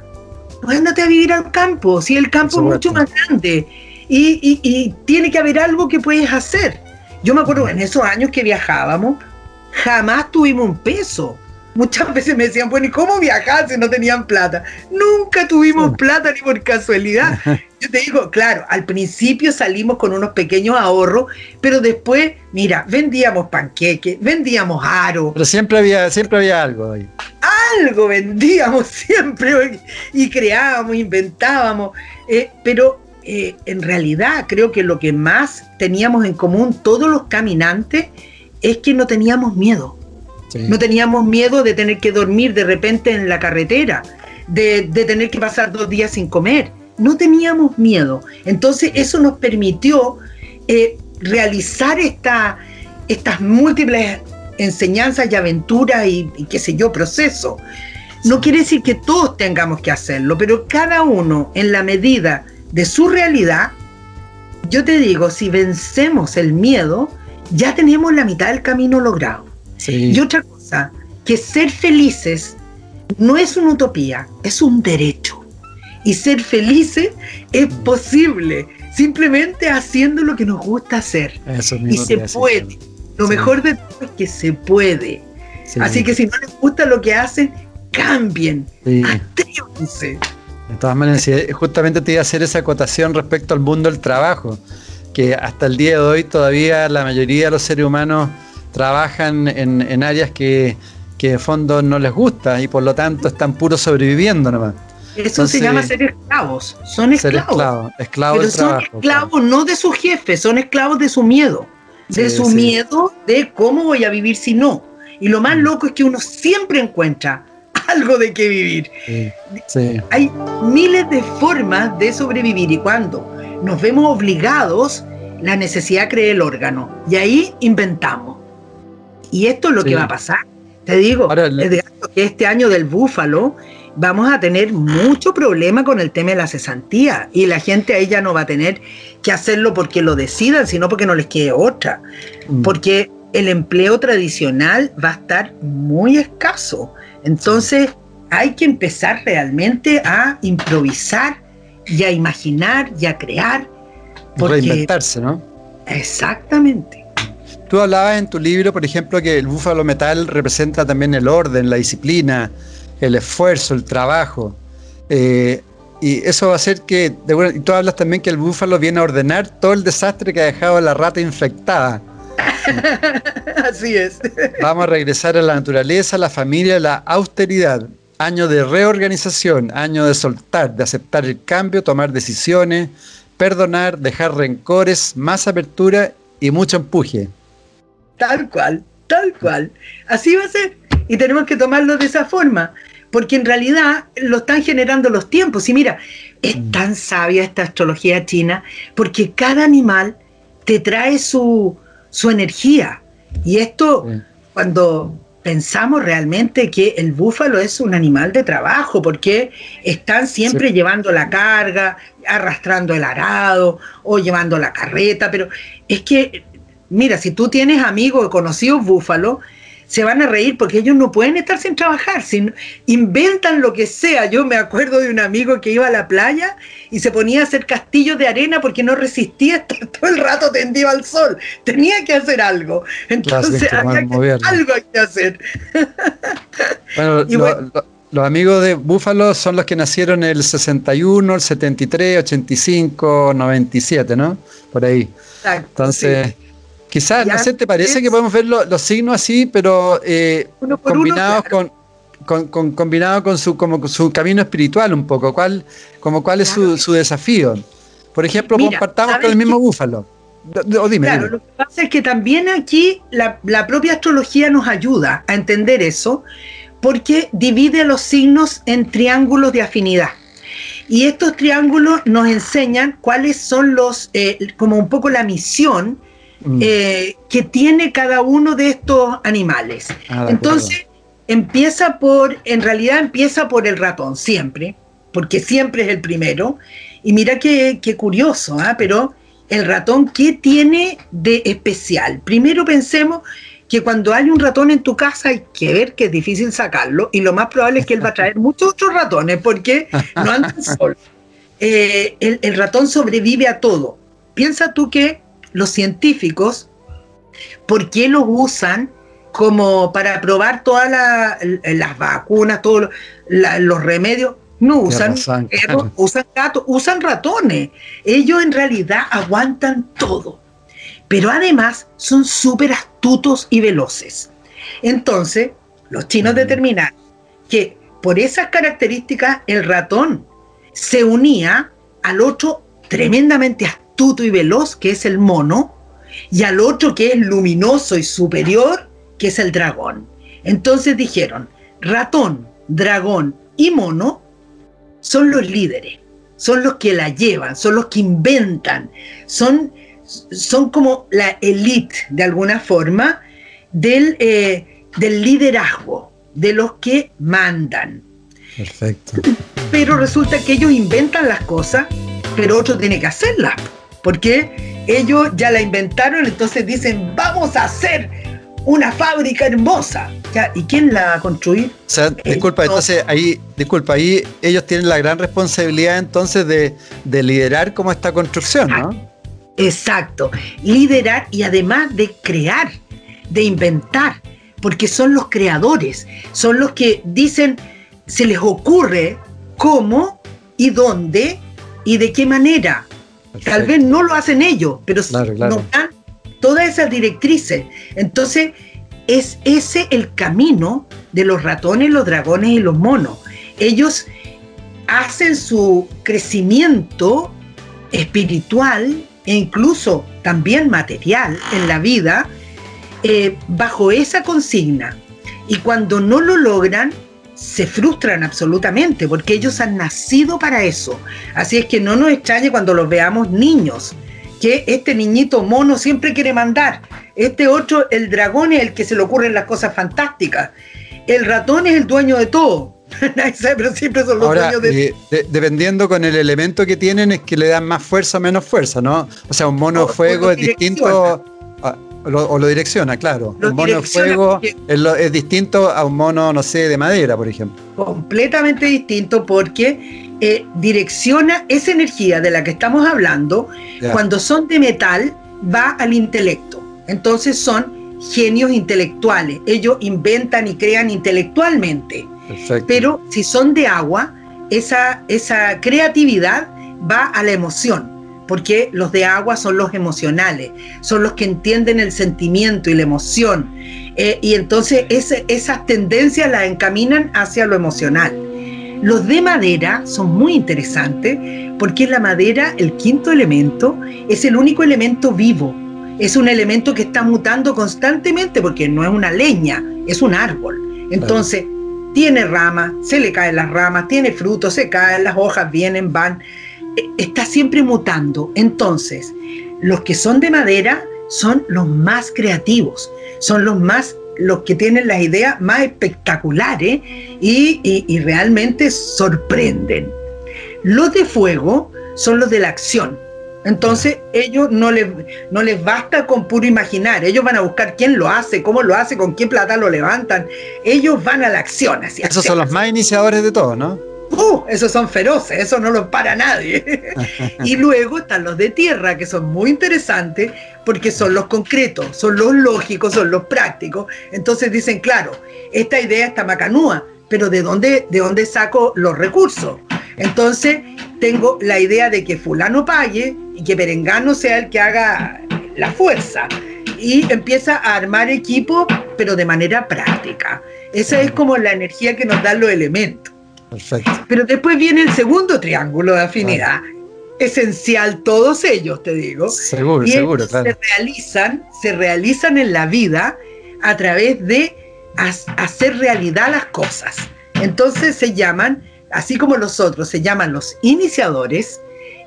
Pues andate a vivir al campo, si el campo es mucho más grande y, y, tiene que haber algo que puedes hacer. Yo me acuerdo en esos años que viajábamos, jamás tuvimos un peso muchas veces me decían, bueno, ¿y cómo viajar si no tenían plata? Nunca tuvimos plata ni por casualidad. Yo te digo, claro, al principio salimos con unos pequeños ahorros, pero después, mira, vendíamos panqueques, vendíamos aro.
Pero siempre había, siempre había algo ahí.
Algo vendíamos siempre y creábamos, inventábamos. Eh, pero eh, en realidad creo que lo que más teníamos en común todos los caminantes es que no teníamos miedo. No teníamos miedo de tener que dormir de repente en la carretera, de, tener que pasar dos días sin comer. No teníamos miedo. Entonces eso nos permitió eh, realizar esta, estas múltiples enseñanzas y aventuras y, y qué sé yo, procesos. No quiere decir que todos tengamos que hacerlo, pero cada uno en la medida de su realidad, yo te digo, si vencemos el miedo, ya tenemos la mitad del camino logrado. Y otra cosa, que ser felices no es una utopía, es un derecho. Y ser felices es posible, simplemente haciendo lo que nos gusta hacer. y se puede. Lo mejor de todo es que se puede. Así que si no les gusta lo que hacen, cambien, atrévanse.
De todas maneras, justamente te iba a hacer esa acotación respecto al mundo del trabajo, que hasta el día de hoy todavía la mayoría de los seres humanos trabajan en, áreas que, de fondo no les gusta y por lo tanto están puros sobreviviendo nomás.
Eso se llama ser esclavos. Son esclavos.
esclavos, Pero
son esclavos no de su jefe, son esclavos de su miedo. De su miedo de cómo voy a vivir si no. Y lo más mm. loco es que uno siempre encuentra algo de qué vivir. Hay miles de formas de sobrevivir y cuando nos vemos obligados, la necesidad crea el órgano. Y ahí inventamos. Y esto es lo que va a pasar. Te digo, que este año del búfalo vamos a tener mucho problema con el tema de la cesantía y la gente ahí ya no va a tener que hacerlo porque lo decidan, sino porque no les quede otra. Mm. Porque el empleo tradicional va a estar muy escaso. Entonces hay que empezar realmente a improvisar y a imaginar y a crear.
Reinventarse, ¿no?
Exactamente.
Tú hablabas en tu libro, por ejemplo, que el búfalo metal representa también el orden, la disciplina, el esfuerzo, el trabajo. Eh, y eso va a hacer que, y tú hablas también que el búfalo viene a ordenar todo el desastre que ha dejado la rata infectada.
Así es.
Vamos a regresar a la naturaleza, la familia, la austeridad. Año de reorganización, año de soltar, de aceptar el cambio, tomar decisiones, perdonar, dejar rencores, más apertura y mucho empuje.
Tal cual, tal cual. Así va a ser. Y tenemos que tomarlo de esa forma porque en realidad lo están generando los tiempos. Y mira, es mm. tan sabia esta astrología china, porque cada animal te trae su, energía. Y esto, cuando pensamos realmente que el búfalo es un animal de trabajo, porque están siempre llevando la carga, arrastrando el arado o llevando la carreta, pero es que, mira, si tú tienes amigos o conocidos búfalos, se van a reír porque ellos no pueden estar sin trabajar, sin, inventan lo que sea. Yo me acuerdo de un amigo que iba a la playa y se ponía a hacer castillos de arena porque no resistía estar todo el rato tendido al sol. Tenía que hacer algo. Entonces algo hay que hacer.
Bueno, los amigos de Búfalo son los que nacieron el 61, el 73, 85, 97, ¿no? Por ahí. Exacto, Entonces... Quizás, no sé, ¿te parece que podemos ver los signos así, pero eh, combinados con, con, combinado con su, como su camino espiritual un poco? ¿Cuál, como cuál es su, desafío? Por ejemplo, compartamos con el mismo búfalo. O dime,
claro, lo que pasa es que también aquí la, la propia astrología nos ayuda a entender eso, porque divide los signos en triángulos de afinidad. Y estos triángulos nos enseñan cuáles son los, eh, como un poco la misión Mm. Eh, que tiene cada uno de estos animales. Ah, Entonces, empieza por, en realidad empieza por el ratón, siempre, porque siempre es el primero. Y mira qué, curioso, ¿ah? pero el ratón, ¿qué tiene de especial? Primero pensemos que cuando hay un ratón en tu casa hay que ver que es difícil sacarlo y lo más probable es que él va a traer muchos otros ratones porque no andan solos. Eh, el, el ratón sobrevive a todo. Piensa tú que los científicos, ¿por qué los usan como para probar todas las vacunas, todos los remedios? No usan perros, usan gatos, usan ratones. Ellos en realidad aguantan todo. Pero además son súper astutos y veloces. Entonces, los chinos determinaron que por esas características el ratón se unía al otro tremendamente astuto astuto y veloz, que es el mono, y al otro que es luminoso y superior, que es el dragón. Entonces dijeron, ratón, dragón y mono son los líderes, son los que la llevan, son los que inventan, son, son como la élite de alguna forma del, eh, del liderazgo, de los que mandan.
Perfecto.
Pero resulta que ellos inventan las cosas, pero otro tiene que hacerlas porque ellos ya la inventaron, entonces dicen, vamos a hacer una fábrica hermosa. ¿Y quién la va a construir? O
sea, disculpa, entonces ahí, disculpa, ahí ellos tienen la gran responsabilidad entonces de, liderar como esta construcción, ¿no?
Exacto, liderar y además de crear, de inventar, porque son los creadores, son los que dicen, se les ocurre cómo y dónde y de qué manera. Tal vez no lo hacen ellos, pero nos dan todas esas directrices. Entonces, es ese el camino de los ratones, los dragones y los monos. Ellos hacen su crecimiento espiritual e incluso también material en la vida eh, bajo esa consigna. Y cuando no lo logran, se frustran absolutamente porque ellos han nacido para eso. Así es que no nos extrañe cuando los veamos niños, que este niñito mono siempre quiere mandar. Este otro, el dragón es el que se le ocurren las cosas fantásticas. El ratón es el dueño de todo. pero siempre son los dueños
de... Dependiendo con el elemento que tienen es que le dan más fuerza o menos fuerza, ¿no? O sea, un mono fuego es distinto... o lo direcciona, claro. un mono de fuego es, distinto a un mono, no sé, de madera, por ejemplo.
Completamente distinto porque eh, direcciona esa energía de la que estamos hablando, cuando son de metal, va al intelecto. Entonces son genios intelectuales. Ellos inventan y crean intelectualmente. Pero si son de agua, esa, esa creatividad va a la emoción, porque los de agua son los emocionales, son los que entienden el sentimiento y la emoción. Eh, y entonces esas tendencias las encaminan hacia lo emocional. Los de madera son muy interesantes porque la madera, el quinto elemento, es el único elemento vivo. Es un elemento que está mutando constantemente porque no es una leña, es un árbol. Entonces, tiene ramas, se le caen las ramas, tiene frutos, se caen, las hojas vienen, van, está siempre mutando. Entonces, los que son de madera son los más creativos, son los más los que tienen las ideas más espectaculares y, y realmente sorprenden. Los de fuego son los de la acción, entonces, ellos no les, no les basta con puro imaginar, ellos van a buscar quién lo hace, cómo lo hace, con quién plata lo levantan. Ellos van a la acción. Así,
Esos son los más iniciadores de todo, ¿no?
Uh, esos son feroces, eso no los para nadie. y luego están los de tierra, que son muy interesantes porque son los concretos, son los lógicos, son los prácticos. Entonces dicen, claro, esta idea está macanúa, pero ¿de dónde, de dónde saco los recursos? Entonces tengo la idea de que fulano pague y que Perengano sea el que haga la fuerza. Y empieza a armar equipo, pero de manera práctica. Esa es como la energía que nos dan los elementos. Perfecto. Pero después viene el segundo triángulo de afinidad. Esencial todos ellos, te digo.
Seguro, y seguro,
Se realizan, se realizan en la vida a través de hacer realidad las cosas. Entonces se llaman así como los otros se llaman los iniciadores,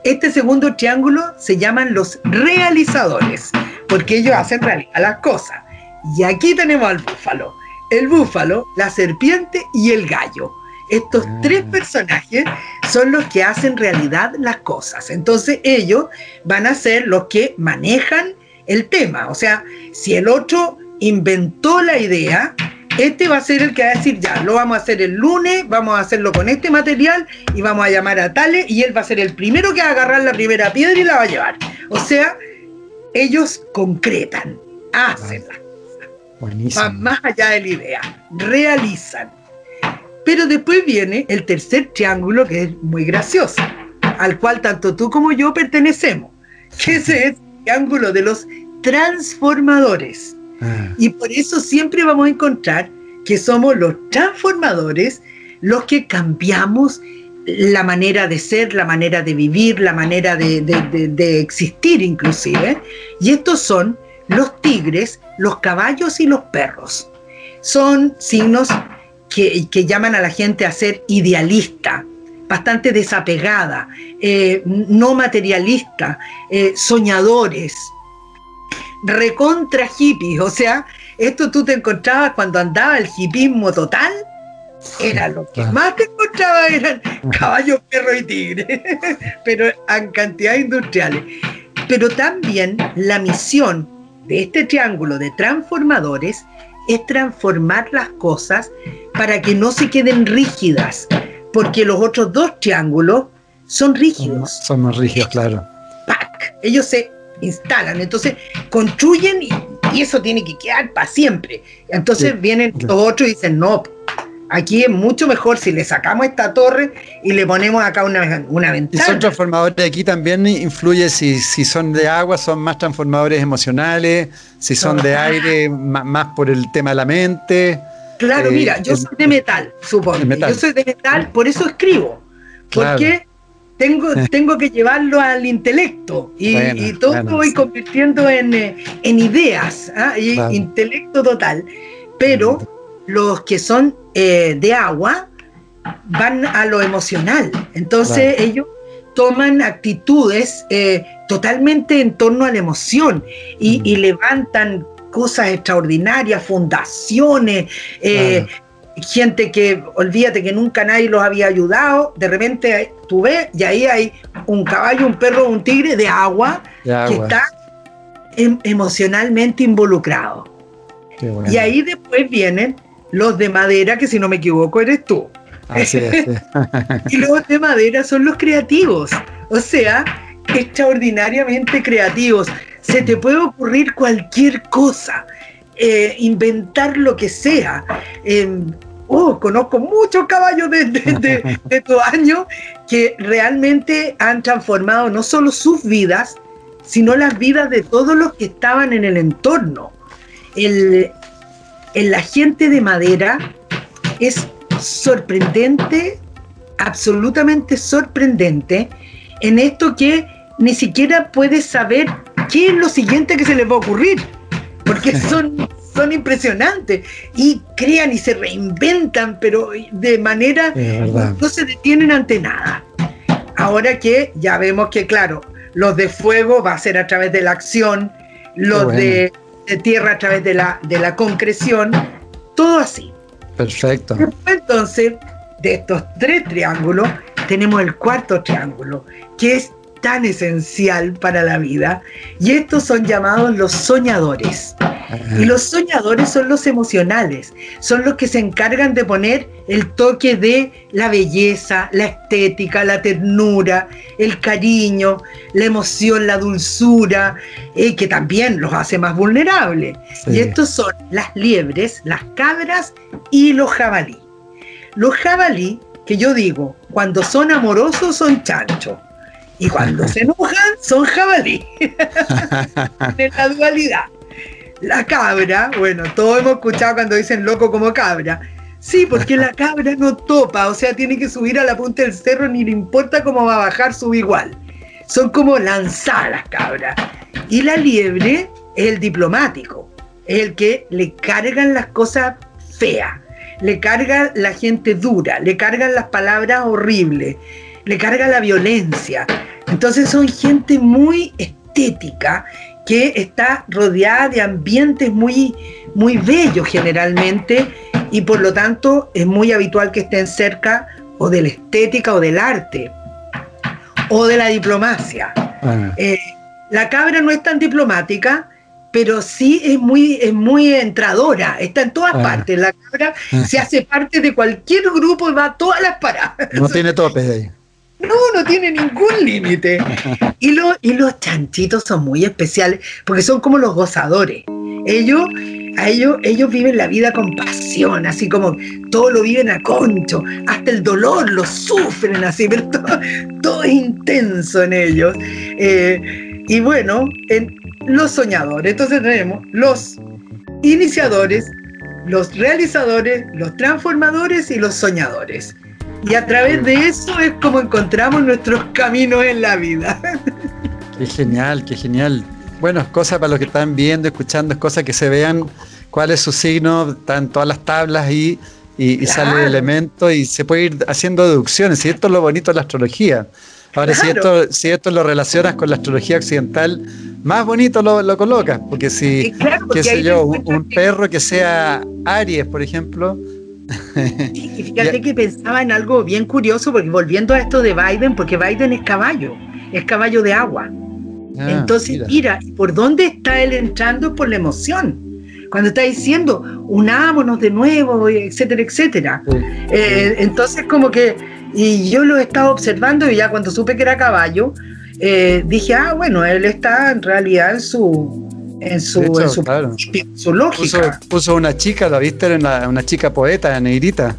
este segundo triángulo se llaman los realizadores, porque ellos hacen realidad las cosas. Y aquí tenemos al búfalo, el búfalo, la serpiente y el gallo. Estos ah. tres personajes son los que hacen realidad las cosas. Entonces ellos van a ser los que manejan el tema. O sea, si el otro inventó la idea, este va a ser el que va a decir, ya, lo vamos a hacer el lunes, vamos a hacerlo con este material y vamos a llamar a Tale y él va a ser el primero que va a agarrar la primera piedra y la va a llevar. O sea, ellos concretan, hacen Van más allá de la idea, realizan. Pero después viene el tercer triángulo que es muy gracioso, al cual tanto tú como yo pertenecemos, que es el triángulo de los transformadores. Ah. Y por eso siempre vamos a encontrar que somos los transformadores los que cambiamos la manera de ser, la manera de vivir, la manera de, existir inclusive. Y estos son los tigres, los caballos y los perros. Son signos que, llaman a la gente a ser idealista, bastante desapegada, eh, no materialista, eh, soñadores, recontra hippies. O sea, esto tú te encontrabas cuando andaba el hippismo total. Era lo que más te encontraba eran caballos, perros y tigres, pero en cantidades industriales. Pero también la misión de este triángulo de transformadores es transformar las cosas para que no se queden rígidas, porque los otros dos triángulos son rígidos.
Son más rígidos, claro.
Ellos se instalan. Entonces construyen y, eso tiene que quedar para siempre. Entonces vienen los otros y dicen, no, aquí es mucho mejor si le sacamos esta torre y le ponemos acá una, una ventana.
Y son transformadores, aquí también influye si, si son de agua, son más transformadores emocionales, si son de aire, más, por el tema de la mente.
Claro, mira, eh, yo soy de metal, supongo. Yo soy de metal, por eso escribo. Porque tengo, tengo que llevarlo al intelecto y, todo voy convirtiendo en, eh, ideas, ¿ah? intelecto total. Pero los que son eh, de agua van a lo emocional. Entonces ellos toman actitudes eh, totalmente en torno a la emoción y, levantan cosas extraordinarias, fundaciones, gente que, olvídate que nunca nadie los había ayudado, de repente tú ves y ahí hay un caballo, un perro, un tigre de agua, que está em, emocionalmente involucrados. Y ahí después vienen los de madera, que si no me equivoco eres tú.
Así es.
y los de madera son los creativos, o sea, extraordinariamente creativos. Se te puede ocurrir cualquier cosa, eh, inventar lo que sea. Em, oh, conozco muchos caballos de, de, de, tu año que realmente han transformado no solo sus vidas, sino las vidas de todos los que estaban en el entorno. El, la gente de madera es sorprendente, absolutamente sorprendente, en esto que ni siquiera puedes saber qué es lo siguiente que se les va a ocurrir, porque son, son impresionantes. Y crean y se reinventan, pero de manera no se detienen ante nada. Ahora que ya vemos que, claro, los de fuego va a ser a través de la acción, los de, tierra a través de la, de la concreción, todo así.
Perfecto.
Entonces, de estos tres triángulos, tenemos el cuarto triángulo, que es tan esencial para la vida, y estos son llamados los soñadores. Y los soñadores son los emocionales, son los que se encargan de poner el toque de la belleza, la estética, la ternura, el cariño, la emoción, la dulzura, eh, que también los hace más vulnerables. Y estos son las liebres, las cabras y los jabalí. Los jabalí, que yo digo, cuando son amorosos son chanchos. Y cuando se enojan, son jabalí. en la dualidad. La cabra, bueno, todos hemos escuchado cuando dicen loco como cabra. Sí, porque la cabra no topa, o sea, tiene que subir a la punta del cerro, ni le importa cómo va a bajar, sube igual. Son como lanzadas las cabras. Y la liebre es el diplomático, es el que le cargan las cosas feas, le carga la gente dura, le cargan las palabras horribles, le carga la violencia. Entonces son gente muy estética que está rodeada de ambientes muy, muy bellos generalmente y por lo tanto es muy habitual que estén cerca o de la estética o del arte o de la diplomacia. Ah. Eh, la cabra no es tan diplomática, pero sí es muy, es muy entradora, está en todas ah. partes. La cabra se hace parte de cualquier grupo y va a todas las paradas.
No tiene topes ahí.
No, no tiene ningún límite. Y, y los chanchitos son muy especiales porque son como los gozadores. Ellos, a ellos, ellos viven la vida con pasión, así como todo lo viven a concho, hasta el dolor lo sufren así, pero todo, es intenso en ellos. Eh, y bueno, en los soñadores, entonces tenemos los iniciadores, los realizadores, los transformadores y los soñadores. Y a través de eso es como encontramos nuestros caminos en la vida.
Qué genial, qué genial. Bueno, es cosa para los que están viendo, escuchando, es cosa que se vean cuál es su signo, están todas las tablas ahí y, sale el elemento y se puede ir haciendo deducciones. Y esto es lo bonito de la astrología. Ahora, si, esto, si esto lo relacionas con la astrología occidental, más bonito lo, lo colocas, porque si, qué sé yo, un perro que sea Aries, por ejemplo,
fíjate que pensaba en algo bien curioso, porque volviendo a esto de Biden, porque Biden es caballo, es caballo de agua. Ah, entonces, mira. ¿por dónde está él entrando? Por la emoción. Cuando está diciendo, unámonos de nuevo, etcétera, etcétera. Eh, entonces, como que, y yo lo he estado observando y ya cuando supe que era caballo, eh, dije, ah, bueno, él está en realidad en su, en su, su, lógica.
Puso, una chica, ¿la viste? Era una, chica poeta, negrita.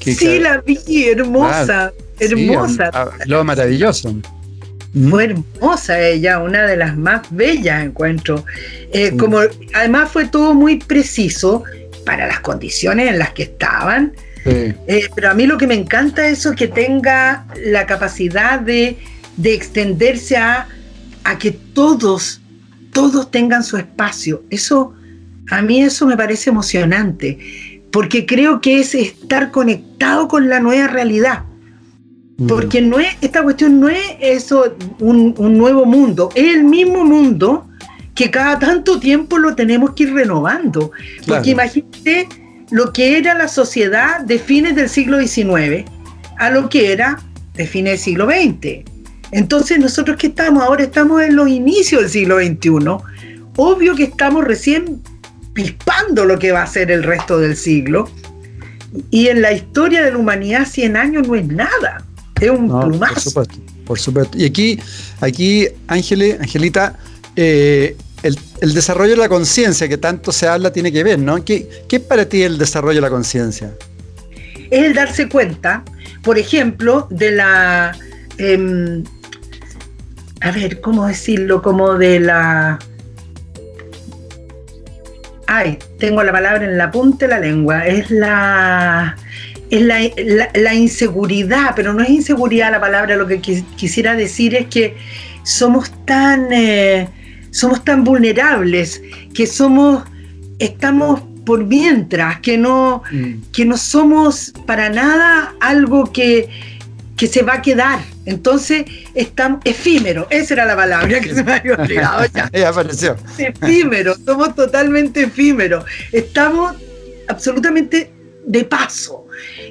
sí, la vi, hermosa, hermosa.
Lo maravilloso.
Fue hermosa ella, una de las más bellas encuentro. Eh, como además fue todo muy preciso para las condiciones en las que estaban. Eh, pero a mí lo que me encanta es eso que tenga la capacidad de, de extenderse a, a que todos todos tengan su espacio. Eso, a mí eso me parece emocionante, porque creo que es estar conectado con la nueva realidad. Porque no es, esta cuestión no es eso, un, nuevo mundo, es el mismo mundo que cada tanto tiempo lo tenemos que ir renovando. Porque imagínate lo que era la sociedad de fines del siglo XIX a lo que era de fines del siglo XX. Entonces nosotros que estamos ahora estamos en los inicios del siglo XXI, obvio que estamos recién pispando lo que va a ser el resto del siglo. Y en la historia de la humanidad 100 años no es nada, es un plumazo.
Por supuesto, por supuesto. Y aquí, aquí Angelita, eh, el, desarrollo de la conciencia que tanto se habla tiene que ver, ¿no? ¿Qué, ¿Qué, es para ti el desarrollo de la conciencia?
Es el darse cuenta, por ejemplo, de la... Em, a ver, ¿cómo decirlo? Como de la ay, tengo la palabra en la punta de la lengua, es la, es la, inseguridad, pero no es inseguridad la palabra, lo que quisiera decir es que somos tan, eh, somos tan vulnerables, que somos, estamos por mientras, que no, mm. que no somos para nada algo que, que se va a quedar. Entonces, estamos efímero, esa era la palabra que se me había olvidado ya.
apareció.
Efímero, somos totalmente efímeros. Estamos absolutamente de paso.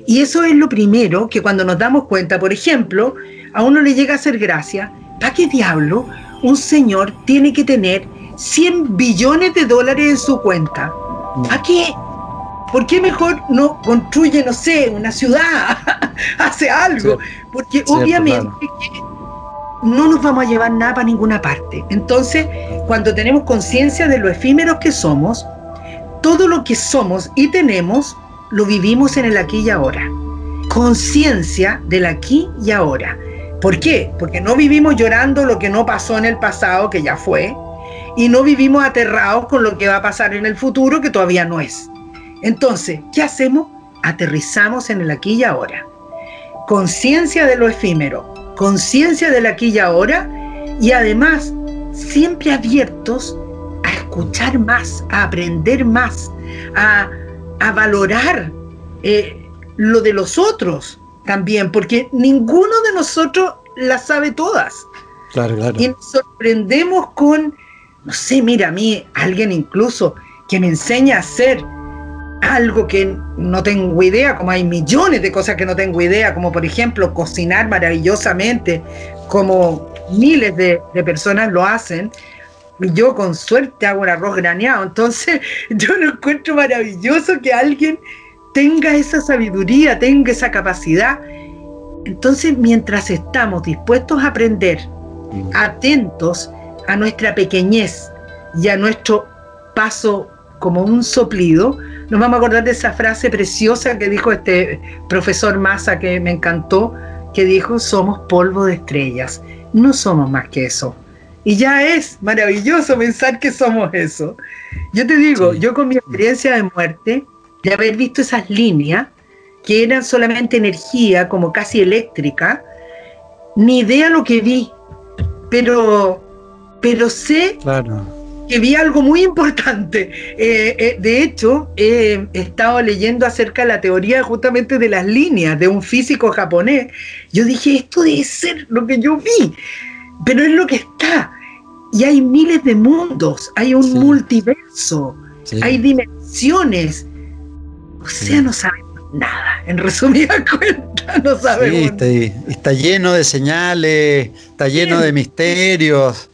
Y eso es lo primero que cuando nos damos cuenta, por ejemplo, a uno le llega a hacer gracia, ¿para qué diablo un señor tiene que tener 100 billones de dólares en su cuenta? ¿Para qué? ¿Por qué mejor no construye, no sé, una ciudad? hace algo? Porque obviamente no nos vamos a llevar nada para ninguna parte. Entonces, cuando tenemos conciencia de lo efímeros que somos, todo lo que somos y tenemos lo vivimos en el aquí y ahora. Conciencia del aquí y ahora. ¿Por qué? Porque no vivimos llorando lo que no pasó en el pasado, que ya fue, y no vivimos aterrados con lo que va a pasar en el futuro, que todavía no es. Entonces, ¿qué hacemos? Aterrizamos en el aquí y ahora. Conciencia de lo efímero, conciencia del aquí y ahora y además siempre abiertos a escuchar más, a aprender más, a, valorar eh, lo de los otros también, porque ninguno de nosotros las sabe todas.
Claro, claro.
Y nos sorprendemos con, no sé, mira, a mí alguien incluso que me enseña a hacer algo que no tengo idea, como hay millones de cosas que no tengo idea, como por ejemplo cocinar maravillosamente, como miles de, personas lo hacen. Yo con suerte hago un arroz graneado, entonces yo lo encuentro maravilloso que alguien tenga esa sabiduría, tenga esa capacidad. Entonces, mientras estamos dispuestos a aprender, mm. atentos a nuestra pequeñez y a nuestro paso como un soplido, nos vamos a acordar de esa frase preciosa que dijo este profesor Massa que me encantó, que dijo, somos polvo de estrellas, no somos más que eso. Y ya es maravilloso pensar que somos eso. Yo te digo, yo con mi experiencia de muerte, de haber visto esas líneas, que eran solamente energía, como casi eléctrica, ni idea lo que vi, pero, pero sé claro que vi algo muy importante. Eh, eh, de hecho, he estado leyendo acerca de la teoría justamente de las líneas de un físico japonés. Yo dije, esto debe ser lo que yo vi, pero es lo que está. Y hay miles de mundos, hay un multiverso, hay dimensiones. O sea, no sabemos nada. En resumida cuenta, no sabemos.
Está, está, lleno de señales, está lleno de misterios.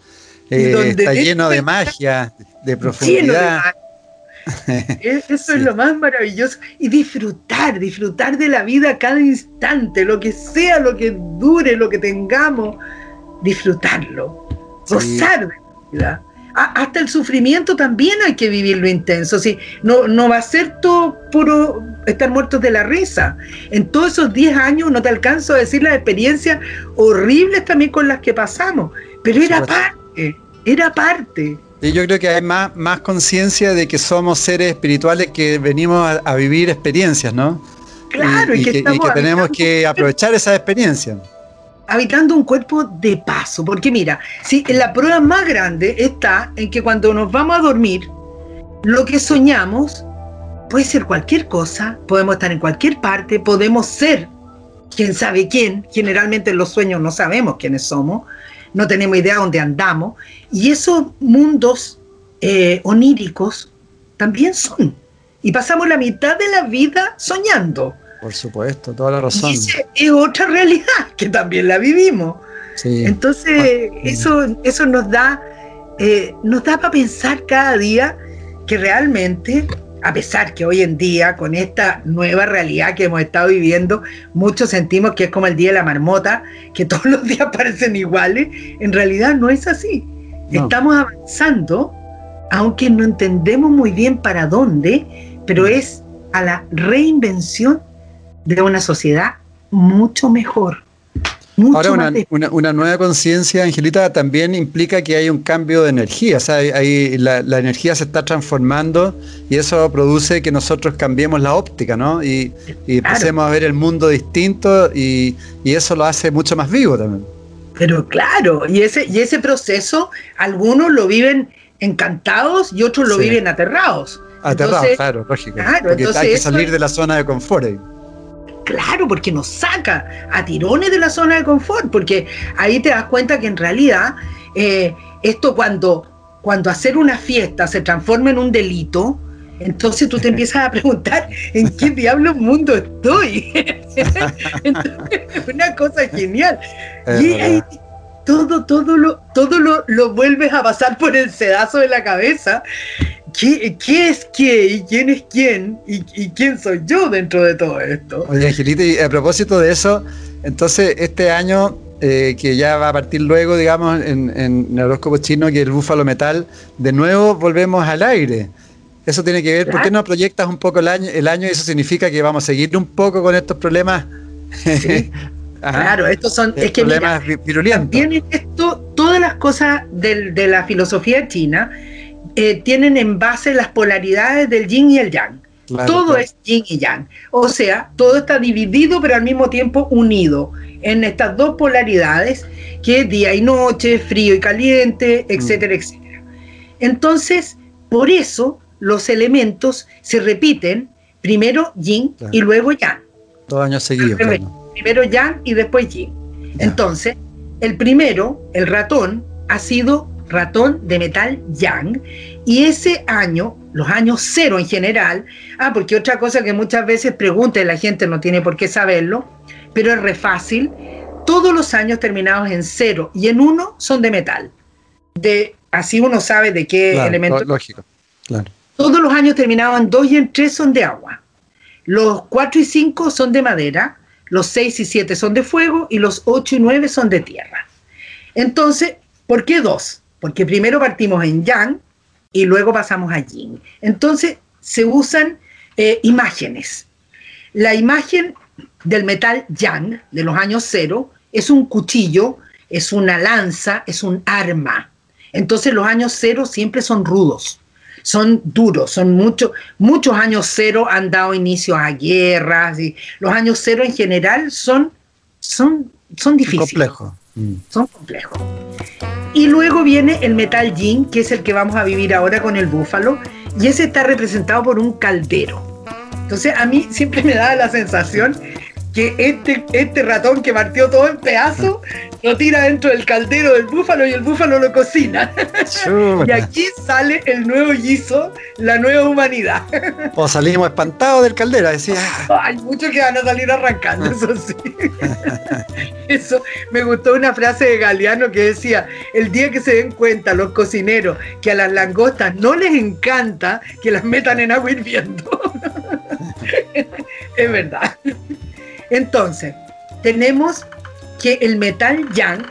Eh, está lleno de magia, de profundidad.
Eso es lo más maravilloso. Y disfrutar, disfrutar de la vida cada instante, lo que sea, lo que dure, lo que tengamos, disfrutarlo, gozar de la vida. hasta el sufrimiento también hay que vivirlo intenso. ¿sí? No, no va a ser todo puro estar muertos de la risa. En todos esos 10 años no te alcanzo a decir las experiencias horribles también con las que pasamos, pero era parte era parte.
Y yo creo que hay más, más conciencia de que somos seres espirituales que venimos a, vivir experiencias, ¿no?
Claro,
y, que, tenemos que aprovechar esa experiencia.
Habitando un cuerpo de paso, porque mira, si la prueba más grande está en que cuando nos vamos a dormir, lo que soñamos puede ser cualquier cosa, podemos estar en cualquier parte, podemos ser quién sabe quién, generalmente en los sueños no sabemos quiénes somos, no tenemos idea de dónde andamos, y esos mundos eh, oníricos también son. Y pasamos la mitad de la vida soñando.
Por supuesto, toda la razón.
Y es otra realidad que también la vivimos. Entonces, ah, eso, eso nos da eh, nos da para pensar cada día que realmente, a pesar que hoy en día, con esta nueva realidad que hemos estado viviendo, muchos sentimos que es como el día de la marmota, que todos los días parecen iguales, en realidad no es así. Estamos avanzando, aunque no entendemos muy bien para dónde, pero es a la reinvención de una sociedad mucho mejor.
Ahora, una, nueva conciencia, Angelita, también implica que hay un cambio de energía, o sea, la, energía se está transformando y eso produce que nosotros cambiemos la óptica, ¿no? Y, empecemos a ver el mundo distinto y, eso lo hace mucho más vivo también.
Pero claro, y ese, y ese proceso, algunos lo viven encantados y otros lo viven aterrados.
Aterrados, claro, lógico. porque hay que salir de la zona de confort.
Claro, porque nos saca a tirones de la zona de confort, porque ahí te das cuenta que en realidad eh, esto cuando, cuando hacer una fiesta se transforma en un delito, entonces tú te empiezas a preguntar en qué diablo mundo estoy. una cosa genial. y ahí, todo, todo, lo, todo lo, lo vuelves a pasar por el sedazo de la cabeza ¿Qué, es qué y quién es quién y, quién soy yo dentro de todo esto?
Oye, Angelita, y a propósito de eso, entonces este año, eh, que ya va a partir luego, digamos, en, el horóscopo chino, que el búfalo metal, de nuevo volvemos al aire. Eso tiene que ver, ¿por qué no proyectas un poco el año, el año y eso significa que vamos a seguir un poco con estos problemas?
claro, estos son
es que problemas virulentos.
Tienen esto, todas las cosas de la filosofía china eh, tienen en base las polaridades del yin y el yang. todo es yin y yang. O sea, todo está dividido pero al mismo tiempo unido en estas dos polaridades que es día y noche, frío y caliente, mm. etcétera, etcétera. Entonces, por eso los elementos se repiten, primero yin y luego yang.
Dos años seguidos.
Primero yang y después yin. Entonces, el primero, el ratón, ha sido ratón de metal yang. Y ese año, los años cero en general, ah, porque otra cosa que muchas veces pregunta y la gente no tiene por qué saberlo, pero es re fácil, todos los años terminados en cero y en uno son de metal. De, así uno sabe de qué elemento.
Lógico, claro.
Todos los años terminados en dos y en tres son de agua. Los cuatro y cinco son de madera, los seis y siete son de fuego y los ocho y nueve son de tierra. Entonces, ¿por qué dos? Porque primero partimos en yang y luego pasamos a yin. Entonces se usan eh, imágenes. La imagen del metal yang de los años cero es un cuchillo, es una lanza, es un arma. Entonces los años cero siempre son rudos, son duros, son muchos, muchos años cero han dado inicio a guerras y los años cero en general son, son, son difíciles.
Complejos.
Son complejos. Y luego viene el metal yin, que es el que vamos a vivir ahora con el búfalo, y ese está representado por un caldero. Entonces a mí siempre me da la sensación que este, este ratón que partió todo en pedazos lo tira dentro del caldero del búfalo y el búfalo lo cocina. y aquí sale el nuevo guiso, la nueva humanidad.
o salimos espantados del caldero, decía.
Hay muchos que van a salir arrancando, eso sí. eso, me gustó una frase de Galeano que decía, el día que se den cuenta los cocineros que a las langostas no les encanta que las metan en agua hirviendo. es verdad. Entonces, tenemos que el metal yang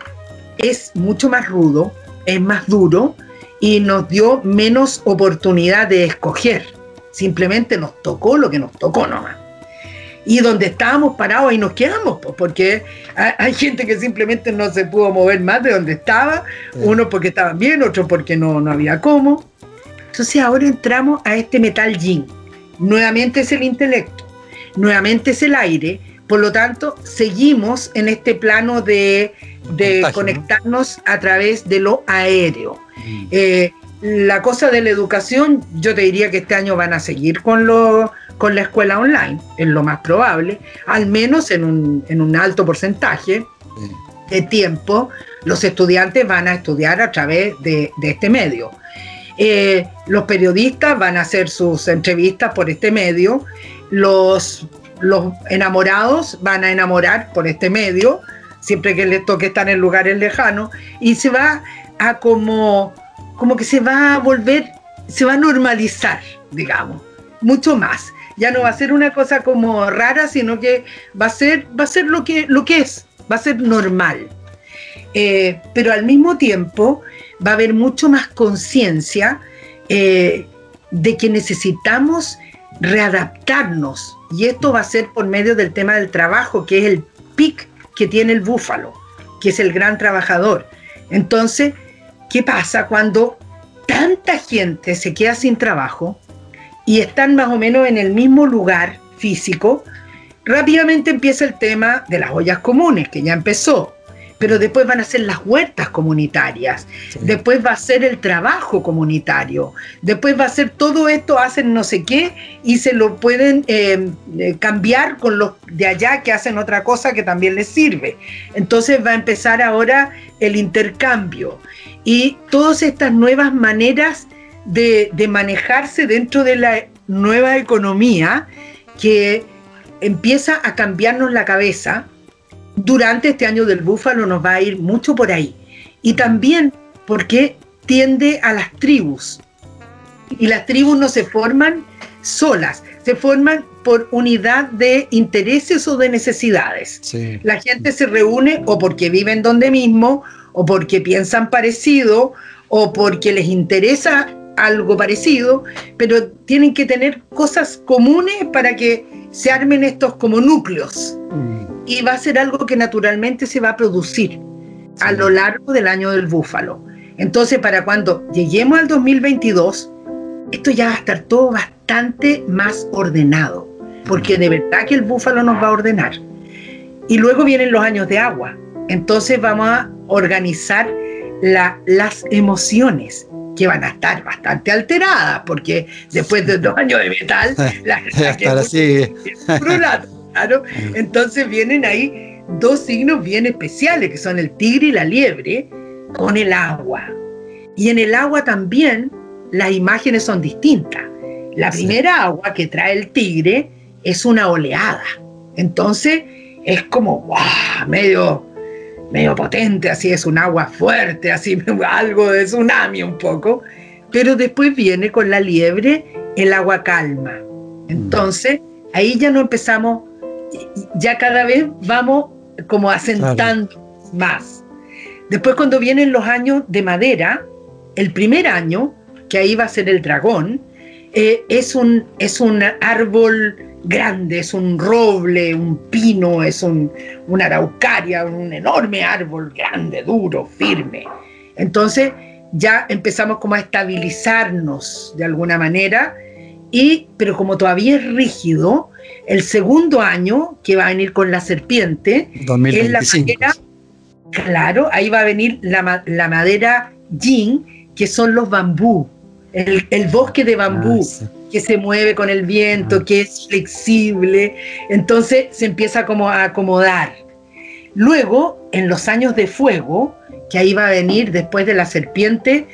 es mucho más rudo, es más duro y nos dio menos oportunidad de escoger. Simplemente nos tocó lo que nos tocó nomás. Y donde estábamos parados ahí nos quedamos, porque hay gente que simplemente no se pudo mover más de donde estaba, uno porque estaban bien, otro porque no, no había cómo. Entonces ahora entramos a este metal yin. Nuevamente es el intelecto, nuevamente es el aire, por lo tanto, seguimos en este plano de, conectarnos a través de lo aéreo. Mm. Eh, la cosa de la educación, yo te diría que este año van a seguir con, lo, con la escuela online, es lo más probable, al menos en un, alto porcentaje de tiempo, los estudiantes van a estudiar a través de, este medio. Eh, los periodistas van a hacer sus entrevistas por este medio, los los enamorados van a enamorar por este medio, siempre que les toque estar en lugares lejanos, y se va a como como que se va a volver, se va a normalizar, digamos, mucho más. Ya no va a ser una cosa como rara, sino que va a ser, va a ser lo, que, lo que es, va a ser normal. Eh, pero al mismo tiempo va a haber mucho más conciencia eh, de que necesitamos readaptarnos. Y esto va a ser por medio del tema del trabajo, que es el pic que tiene el búfalo, que es el gran trabajador. Entonces, ¿Qué pasa cuando tanta gente se queda sin trabajo y están más o menos en el mismo lugar físico? Rápidamente empieza el tema de las ollas comunes, que ya empezó pero después van a ser las huertas comunitarias, después va a ser el trabajo comunitario, después va a ser todo esto, hacen no sé qué y se lo pueden eh, eh, cambiar con los de allá que hacen otra cosa que también les sirve. Entonces va a empezar ahora el intercambio y todas estas nuevas maneras de, de manejarse dentro de la nueva economía que empieza a cambiarnos la cabeza durante este año del búfalo nos va a ir mucho por ahí. Y también porque tiende a las tribus. Y las tribus no se forman solas, se forman por unidad de intereses o de necesidades. La gente se reúne o porque viven donde mismo, o porque piensan parecido, o porque les interesa algo parecido, pero tienen que tener cosas comunes para que se armen estos como núcleos. Mm y va a ser algo que naturalmente se va a producir a lo largo del año del búfalo. Entonces, para cuando lleguemos al 2022, esto ya va a estar todo bastante más ordenado, porque de verdad que el búfalo nos va a ordenar. Y luego vienen los años de agua. Entonces vamos a organizar las emociones que van a estar bastante alteradas, porque después de dos años de metal, la así. Claro. Entonces vienen ahí dos signos bien especiales, que son el tigre y la liebre, con el agua. Y en el agua también las imágenes son distintas. La primera agua que trae el tigre es una oleada. Entonces es como, wow, medio, medio potente, así es un agua fuerte, así algo de tsunami un poco. Pero después viene con la liebre el agua calma. Entonces ahí ya no empezamos ya cada vez vamos como asentando más. Después cuando vienen los años de madera, el primer año, que ahí va a ser el dragón, eh, es, un, es un árbol grande, es un roble, un pino, es un, una araucaria, un enorme árbol grande, duro, firme. Entonces ya empezamos como a estabilizarnos de alguna manera, y, pero como todavía es rígido, el segundo año, que va a venir con la serpiente, es la madera, claro, ahí va a venir la, madera yin, que son los bambú, el, bosque de bambú. Ah, que se mueve con el viento, ah. que es flexible, entonces se empieza como a acomodar. Luego, en los años de fuego, que ahí va a venir después de la serpiente,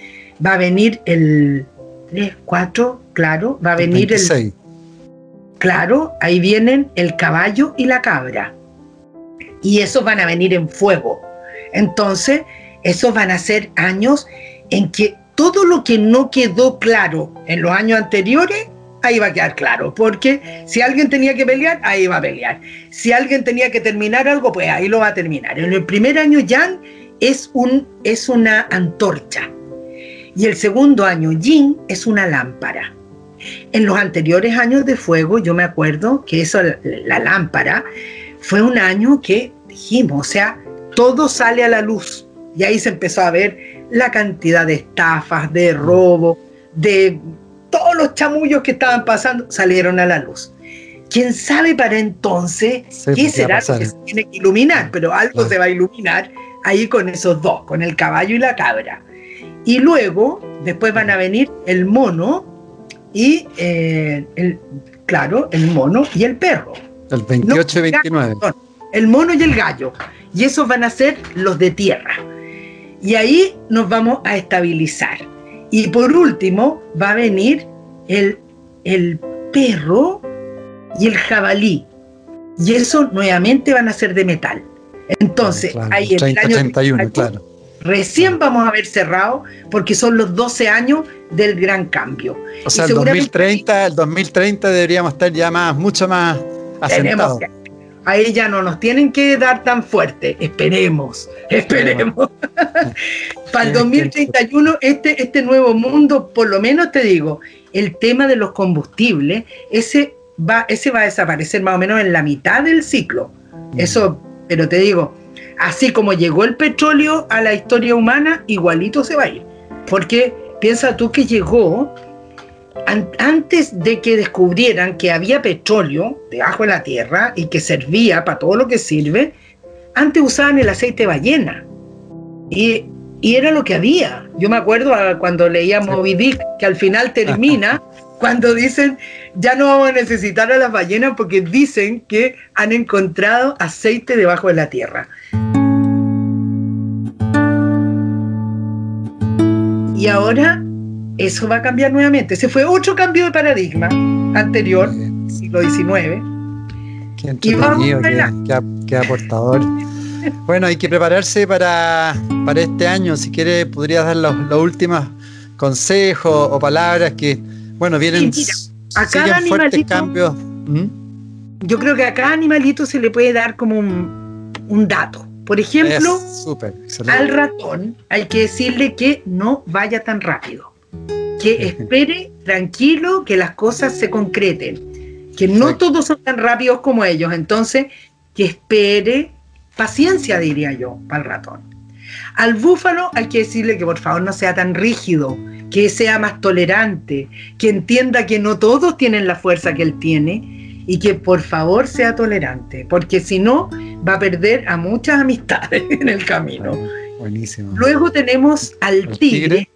va a venir el 3, 4, claro, va a venir el Claro, ahí vienen el caballo y la cabra. Y esos van a venir en fuego. Entonces, esos van a ser años en que todo lo que no quedó claro en los años anteriores, ahí va a quedar claro. Porque si alguien tenía que pelear, ahí va a pelear. Si alguien tenía que terminar algo, pues ahí lo va a terminar. En el primer año, Yang es, un, es una antorcha. Y el segundo año, Yin es una lámpara. En los anteriores años de fuego, yo me acuerdo que eso, la lámpara, fue un año que dijimos, o sea, todo sale a la luz. Y ahí se empezó a ver la cantidad de estafas, de robo, de todos los chamullos que estaban pasando, salieron a la luz. ¿Quién sabe para entonces qué pues, será lo que se tiene que iluminar? Pero algo se va a iluminar ahí con esos dos, con el caballo y la cabra. Y luego, después van a venir el mono, y eh, el, claro, el mono y el perro.
El 28 y 29.
el mono y el gallo. Y esos van a ser los de tierra. Y ahí nos vamos a estabilizar. Y por último va a venir el, el perro y el jabalí. Y eso nuevamente van a ser de metal. Entonces, ahí en el año
31, claro.
Recién vamos a ver cerrado porque son los 12 años del gran cambio.
O sea, el 2030, el 2030 deberíamos estar ya más, mucho más asentados.
A ella no nos tienen que dar tan fuerte. Esperemos, esperemos. Para el 2031, este, este nuevo mundo, por lo menos te digo, el tema de los combustibles, ese va, ese va a desaparecer más o menos en la mitad del ciclo. Mm. Eso, pero te digo, así como llegó el petróleo a la historia humana, igualito se va a ir. Porque piensa tú que llegó antes de que descubrieran que había petróleo debajo de la tierra y que servía para todo lo que sirve, antes usaban el aceite de ballena. Y, era lo que había. Yo me acuerdo cuando leíamos Moby Dick, que al final termina cuando dicen ya no vamos a necesitar a las ballenas porque dicen que han encontrado aceite debajo de la tierra. Y ahora eso va a cambiar nuevamente. Ese fue otro cambio de paradigma anterior, siglo XIX.
Qué entretenido, qué, aportador. bueno, hay que prepararse para, para este año. Si quiere, podrías dar los, últimos consejos o palabras que, bueno, vienen
a cada fuertes cambios. ¿Mm? Yo creo que a cada animalito se le puede dar como un, un dato. Por ejemplo, al ratón hay que decirle que no vaya tan rápido, que espere tranquilo que las cosas se concreten, que no todos son tan rápidos como ellos, entonces que espere paciencia, diría yo, para el ratón. Al búfalo hay que decirle que por favor no sea tan rígido, que sea más tolerante, que entienda que no todos tienen la fuerza que él tiene y que por favor sea tolerante, porque si no va a perder a muchas amistades en el camino. Buenísimo. Luego tenemos al tigre.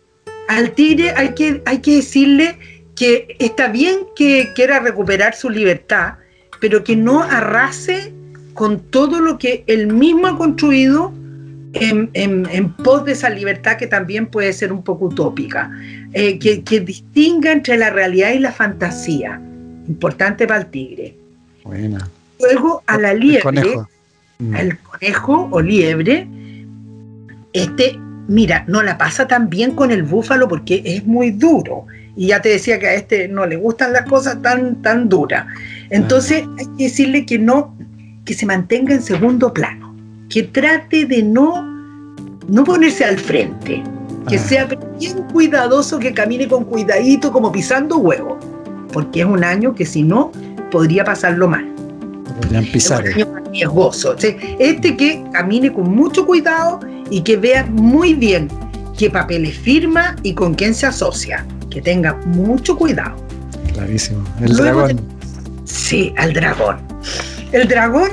Al tigre hay que, hay que decirle que está bien que quiera recuperar su libertad, pero que no arrase con todo lo que él mismo ha construido en, en, pos de esa libertad que también puede ser un poco utópica, eh, que, que distinga entre la realidad y la fantasía importante para el tigre. Luego a la liebre, conejo. Mm. el conejo o liebre, este, mira, no la pasa tan bien con el búfalo porque es muy duro. Y ya te decía que a este no le gustan las cosas tan, tan duras. Entonces hay que decirle que no, que se mantenga en segundo plano, que trate de no, no ponerse al frente, que ah. sea bien cuidadoso, que camine con cuidadito, como pisando huevo porque es un año que si no, podría pasarlo mal.
Podrían pisar.
Es un año riesgoso. este que camine con mucho cuidado y que vea muy bien qué papeles firma y con quién se asocia. Que tenga mucho cuidado.
Clarísimo. El dragón.
Sí, al dragón. El dragón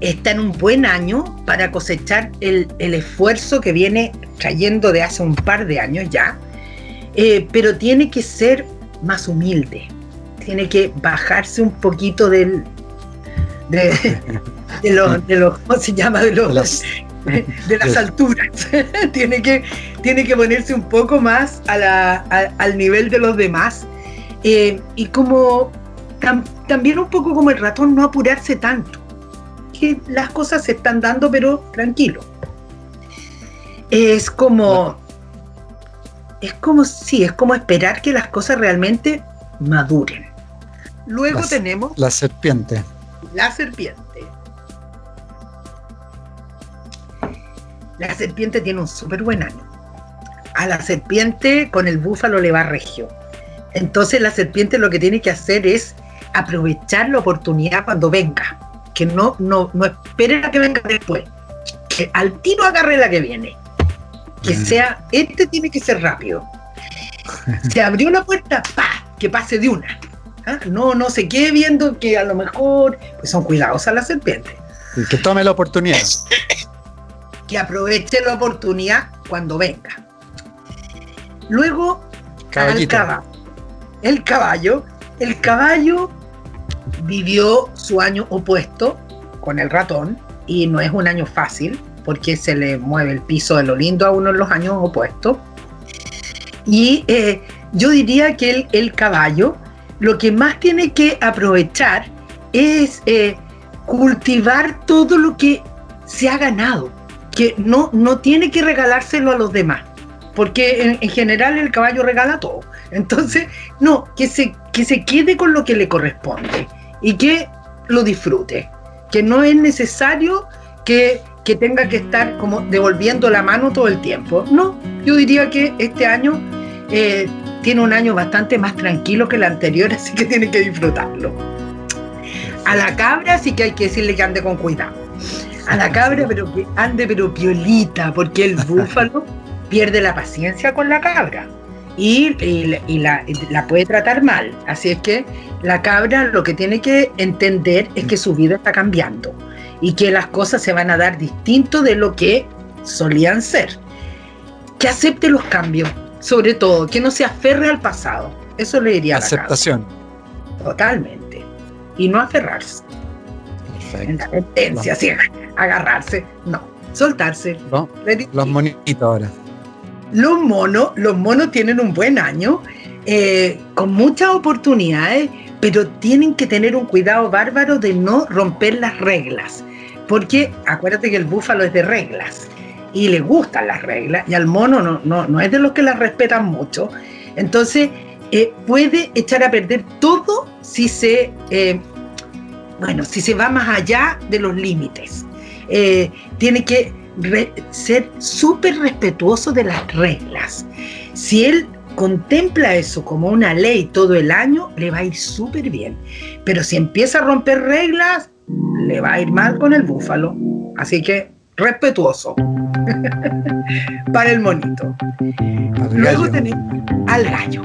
está en un buen año para cosechar el, esfuerzo que viene trayendo de hace un par de años ya, eh, pero tiene que ser más humilde. Tiene que bajarse un poquito del. de, los, de los. ¿Cómo se llama? De los. De las alturas. tiene, que, tiene que ponerse un poco más a la, al nivel de los demás. Eh, y como también un poco como el ratón, no apurarse tanto. Que las cosas se están dando, pero tranquilo. Es como es como, sí, es como esperar que las cosas realmente maduren. Luego tenemos...
La serpiente.
La serpiente. La serpiente tiene un súper buen año. A la serpiente con el búfalo le va regio. Entonces la serpiente lo que tiene que hacer es aprovechar la oportunidad cuando venga. Que no, no, no espere a que venga después. Que al tiro agarre la que viene que sea, este tiene que ser rápido. Se abrió la puerta, ¡pa! Que pase de una. ¿Ah? No, no se quede viendo que a lo mejor pues son cuidados a la serpiente.
Que tome la oportunidad.
que aproveche la oportunidad cuando venga. Luego, el caballo. El caballo. El caballo vivió su año opuesto con el ratón y no es un año fácil porque se le mueve el piso de lo lindo a uno en los años opuestos. Y eh, yo diría que el, caballo lo que más tiene que aprovechar es eh, cultivar todo lo que se ha ganado. que no, no tiene que regalárselo a los demás, porque en, general el caballo regala todo. Entonces, no, que se, que se quede con lo que le corresponde y que lo disfrute, que no es necesario que, que tenga que estar como devolviendo la mano todo el tiempo. No, yo diría que este año eh, tiene un año bastante más tranquilo que el anterior, así que tiene que disfrutarlo. A la cabra sí que hay que decirle que ande con cuidado. A la cabra, pero que ande pero piolita, porque el búfalo pierde la paciencia con la cabra y, la, la, puede tratar mal. Así es que la cabra lo que tiene que entender es que su vida está cambiando y que las cosas se van a dar distinto de lo que solían ser. Que acepte los cambios, sobre todo, que no se aferre al pasado. Eso le diría
Aceptación.
A la Totalmente. Y no aferrarse. En la tendencia, así, agarrarse. No, soltarse.
Los monitos ahora.
Los monos, los monos tienen un buen año, eh, con muchas oportunidades, pero tienen que tener un cuidado bárbaro de no romper las reglas. Porque acuérdate que el búfalo es de reglas y le gustan las reglas y al mono no, no, no es de los que las respetan mucho. Entonces eh, puede echar a perder todo si se, eh, bueno, si se va más allá de los límites. Eh, tiene que ser súper respetuoso de las reglas. Si él contempla eso como una ley todo el año, le va a ir súper bien. Pero si empieza a romper reglas, le va a ir mal con el búfalo. Así que respetuoso para el monito. Luego tenemos al gallo.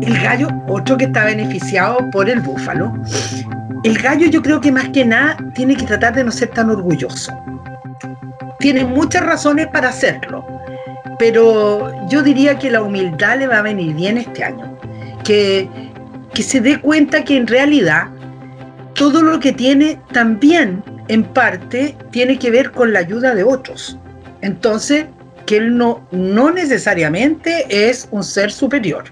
El gallo, otro que está beneficiado por el búfalo. El gallo yo creo que más que nada tiene que tratar de no ser tan orgulloso. Tiene muchas razones para hacerlo, pero yo diría que la humildad le va a venir bien este año. Que, que se dé cuenta que en realidad todo lo que tiene también en parte tiene que ver con la ayuda de otros. Entonces, que él no, no necesariamente es un ser superior,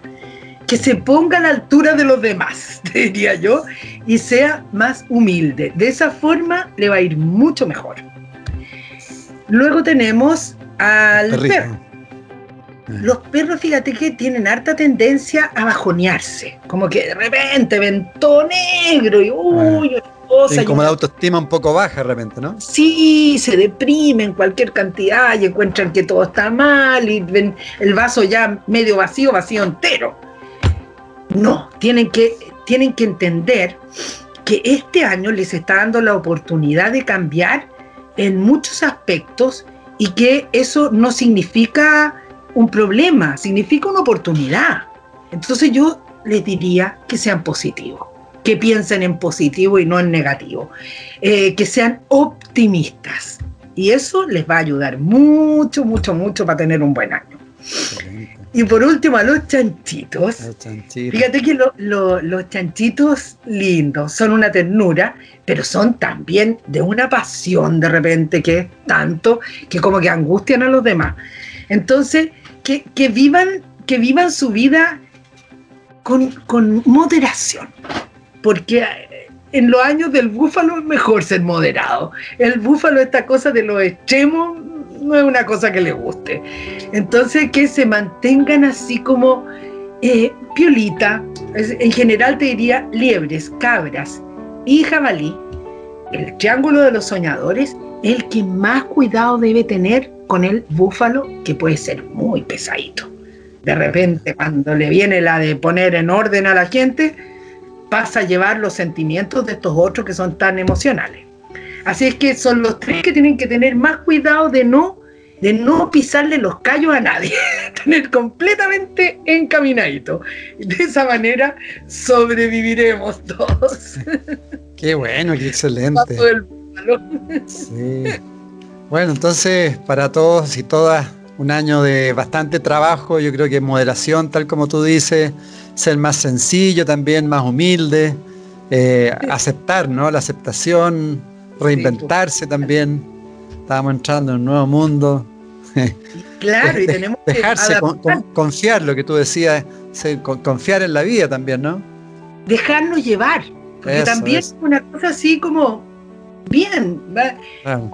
que se ponga a la altura de los demás, diría yo, y sea más humilde. De esa forma le va a ir mucho mejor. Luego tenemos al perro. Los perros, fíjate que tienen harta tendencia a bajonearse, como que de repente ven todo negro y uy,
como la autoestima un poco baja de repente, ¿no?
Sí, se deprimen cualquier cantidad y encuentran que todo está mal y ven el vaso ya medio vacío, vacío entero. No, tienen que, tienen que entender que este año les está dando la oportunidad de cambiar en muchos aspectos y que eso no significa un problema, significa una oportunidad. Entonces yo les diría que sean positivos que piensen en positivo y no en negativo, eh, que sean optimistas. Y eso les va a ayudar mucho, mucho, mucho para tener un buen año. Y por último, a los chanchitos. Fíjate que los chanchitos lindos son una ternura, pero son también de una pasión de repente que es tanto que como que angustian a los demás. Entonces, que, vivan, que vivan su vida con, con moderación porque en los años del búfalo es mejor ser moderado. El búfalo, esta cosa de los extremos, no es una cosa que le guste. Entonces, que se mantengan así como eh, piolita, en general te diría liebres, cabras y jabalí, el triángulo de los soñadores, el que más cuidado debe tener con el búfalo, que puede ser muy pesadito. De repente, cuando le viene la de poner en orden a la gente, pasa a llevar los sentimientos de estos otros que son tan emocionales. Así es que son los tres que tienen que tener más cuidado de no, de no pisarle los callos a nadie, tener completamente encaminadito. De esa manera sobreviviremos todos.
Qué bueno, qué excelente. Bueno, entonces para todos y todas un año de bastante trabajo, yo creo que moderación, tal como tú dices, ser más sencillo también, más humilde, eh, aceptar, ¿no? La aceptación, reinventarse también. Estábamos entrando en un nuevo mundo.
Claro, y tenemos
que dejarse confiar, lo que tú decías, confiar en la vida también, ¿no?
Dejarnos llevar, porque también es una cosa así como bien,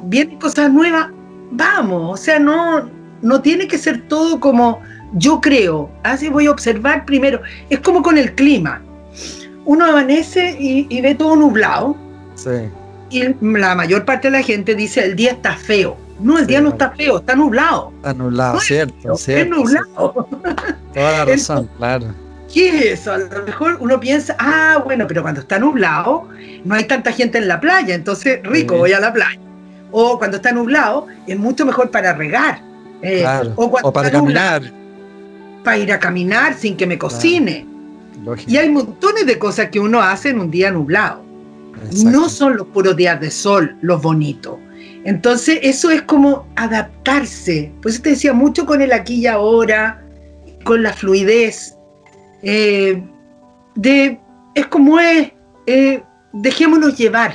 vienen cosas nuevas, vamos, o sea, no, no tiene que ser todo como yo creo, así voy a observar primero, es como con el clima, uno amanece y, ve todo nublado, y la mayor parte de la gente dice el día está feo, no, el día no está feo, está nublado.
Está nublado, cierto,
cierto. Es nublado.
Toda la razón, claro.
¿Qué es eso? A lo mejor uno piensa, ah, bueno, pero cuando está nublado, no hay tanta gente en la playa, entonces rico, voy a la playa. O cuando está nublado, es mucho mejor para regar.
Eh, o, para caminar.
para ir a caminar sin que me cocine. Y hay montones de cosas que uno hace en un día nublado. No son los puros días de sol los bonitos. Entonces, eso es como adaptarse. Pues eso te decía mucho con el aquí y ahora, con la fluidez. Eh, de, es como es, eh, dejémonos llevar.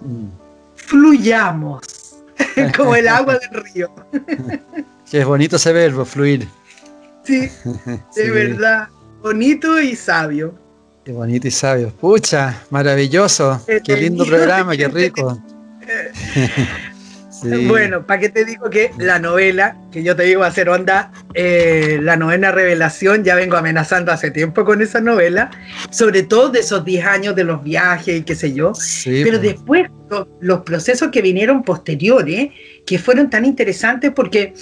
Mm. Fluyamos, como el agua del río.
Es bonito ese verbo, fluir.
Sí, de verdad. Bonito y sabio.
Qué bonito y sabio. Pucha, maravilloso. Qué lindo programa, qué rico.
Bueno, ¿para qué te digo que la novela, que yo te digo hacer onda, eh, la novena revelación, ya vengo amenazando hace tiempo con esa novela, sobre todo de esos 10 años de los viajes y qué sé yo, pero después los procesos que vinieron posteriores, que fueron tan interesantes porque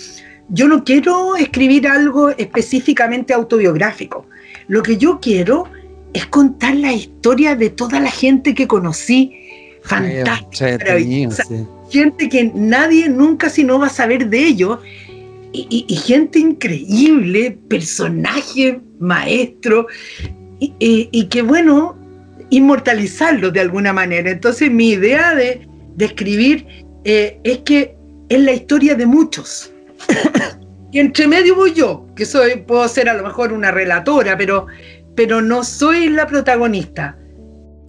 yo no quiero escribir algo específicamente autobiográfico, lo que yo quiero es contar la historia de toda la gente que conocí, fantástica, gente que nadie nunca si no va a saber de ellos, y, gente increíble, personaje, maestro, y, que bueno, inmortalizarlo de alguna manera. Entonces mi idea de, escribir eh, es que es la historia de muchos. y entre medio voy yo, que soy, puedo ser a lo mejor una relatora, pero, pero no soy la protagonista.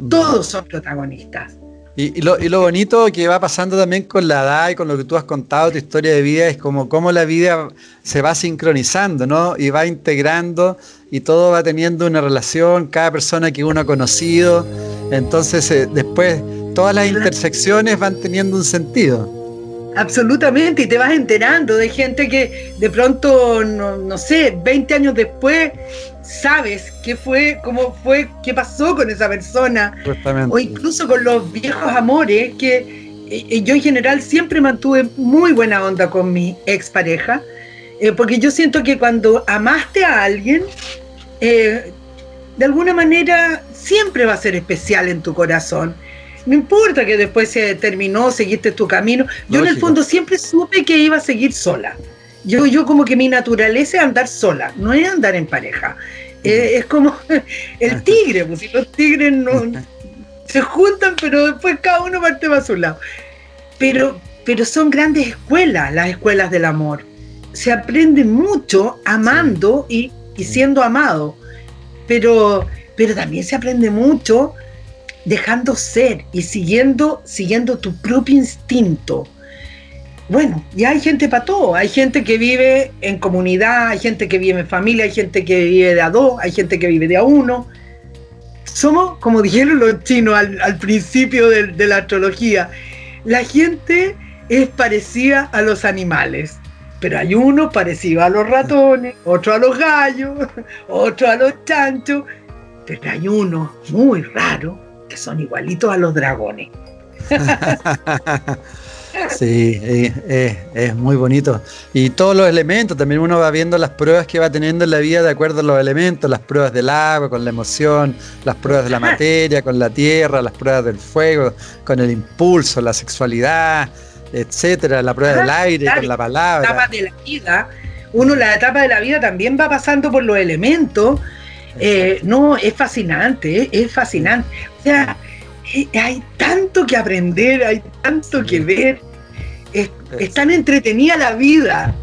Todos son protagonistas.
Y, lo, bonito que va pasando también con la edad y con lo que tú has contado, tu historia de vida, es como cómo la vida se va sincronizando, ¿no? Y va integrando y todo va teniendo una relación, cada persona que uno ha conocido. Entonces, eh, después, todas las intersecciones van teniendo un sentido.
Absolutamente, y te vas enterando de gente que de pronto, no, no sé, 20 años después sabes qué fue, cómo fue, qué pasó con esa persona. O incluso con los viejos amores, que eh, eh, yo en general siempre mantuve muy buena onda con mi expareja, eh, porque yo siento que cuando amaste a alguien, de alguna manera siempre va a ser especial en tu corazón. No importa que después se terminó, seguiste tu camino. Yo en el fondo siempre supe que iba a seguir sola. Yo, yo como que mi naturaleza es andar sola, no es andar en pareja. Eh, es como el tigre, pues si los tigres no se juntan, pero después cada uno parte para su lado. Pero, pero son grandes escuelas, las escuelas del amor. Se aprende mucho amando y, y siendo amado, pero, pero también se aprende mucho dejando ser y siguiendo, siguiendo tu propio instinto bueno, ya hay gente para todo. Hay gente que vive en comunidad, hay gente que vive en familia, hay gente que vive de a dos, hay gente que vive de a uno. Somos, como dijeron los chinos al, principio de, la astrología, la gente es parecida a los animales, pero hay uno parecido a los ratones, otro a los gallos, otro a los chanchos, pero hay uno muy raro que son igualitos a los dragones.
Sí, es, muy bonito. Y todos los elementos, también uno va viendo las pruebas que va teniendo en la vida de acuerdo a los elementos, las pruebas del agua, con la emoción, las pruebas de la materia, con la tierra, las pruebas del fuego, con el impulso, la sexualidad, etcétera, la prueba del aire, con la palabra.
La etapa de la vida, uno la etapa de la vida también va pasando por los elementos. Eh, no, es fascinante, es fascinante. O sea, eh, hay tanto que aprender, hay tanto que ver. Es, tan entretenida la vida.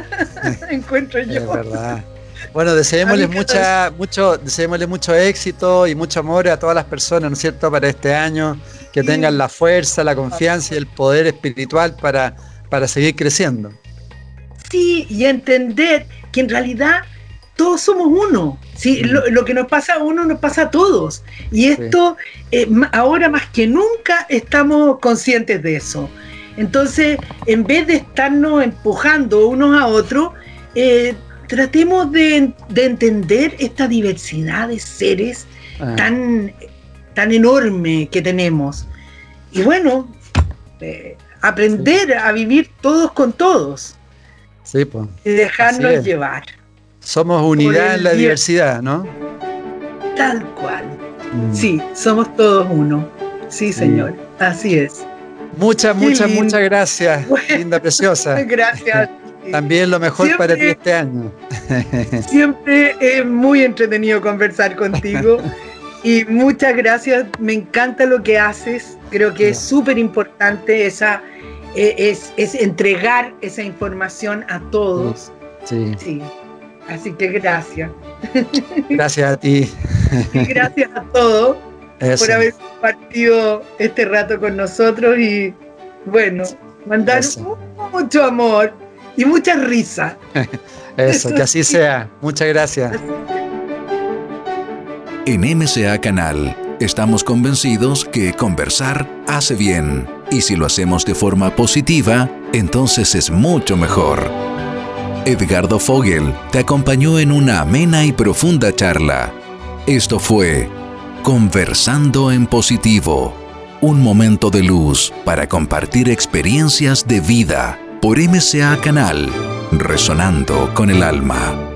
Encuentro yo.
Es verdad. Bueno, deseémosle mucha, mucho, deseémosle mucho éxito y mucho amor a todas las personas, ¿no es cierto?, para este año, que tengan la fuerza, la confianza y el poder espiritual para, para seguir creciendo.
Sí, y entender que en realidad todos somos uno. ¿sí? Mm. Lo, que nos pasa a uno nos pasa a todos. Y esto, eh, ahora más que nunca, estamos conscientes de eso. Entonces, en vez de estarnos empujando unos a otros, eh, tratemos de, entender esta diversidad de seres ah. tan, tan enorme que tenemos. Y bueno, eh, aprender a vivir todos con todos.
Sí, pues.
Y dejarnos llevar.
Somos unidad en la diversidad, ¿no?
Tal cual. Mm. Sí, somos todos uno. Sí, señor. Así es.
Muchas, muchas, muchas gracias, linda preciosa.
Gracias.
También lo mejor para ti este año.
siempre es muy entretenido conversar contigo y muchas gracias. Me encanta lo que haces. Creo que es súper importante esa e, es, es, entregar esa información a todos.
Sí.
sí. Así que gracias.
Gracias a ti.
Y gracias a todos por haber compartido este rato con nosotros y bueno, mandar mucho amor y mucha risa.
Eso, que así sea. Muchas gracias.
En MCA Canal estamos convencidos que conversar hace bien y si lo hacemos de forma positiva, entonces es mucho mejor. Edgardo Fogel te acompañó en una amena y profunda charla. Esto fue Conversando en Positivo, un momento de luz para compartir experiencias de vida por MCA Canal, resonando con el alma.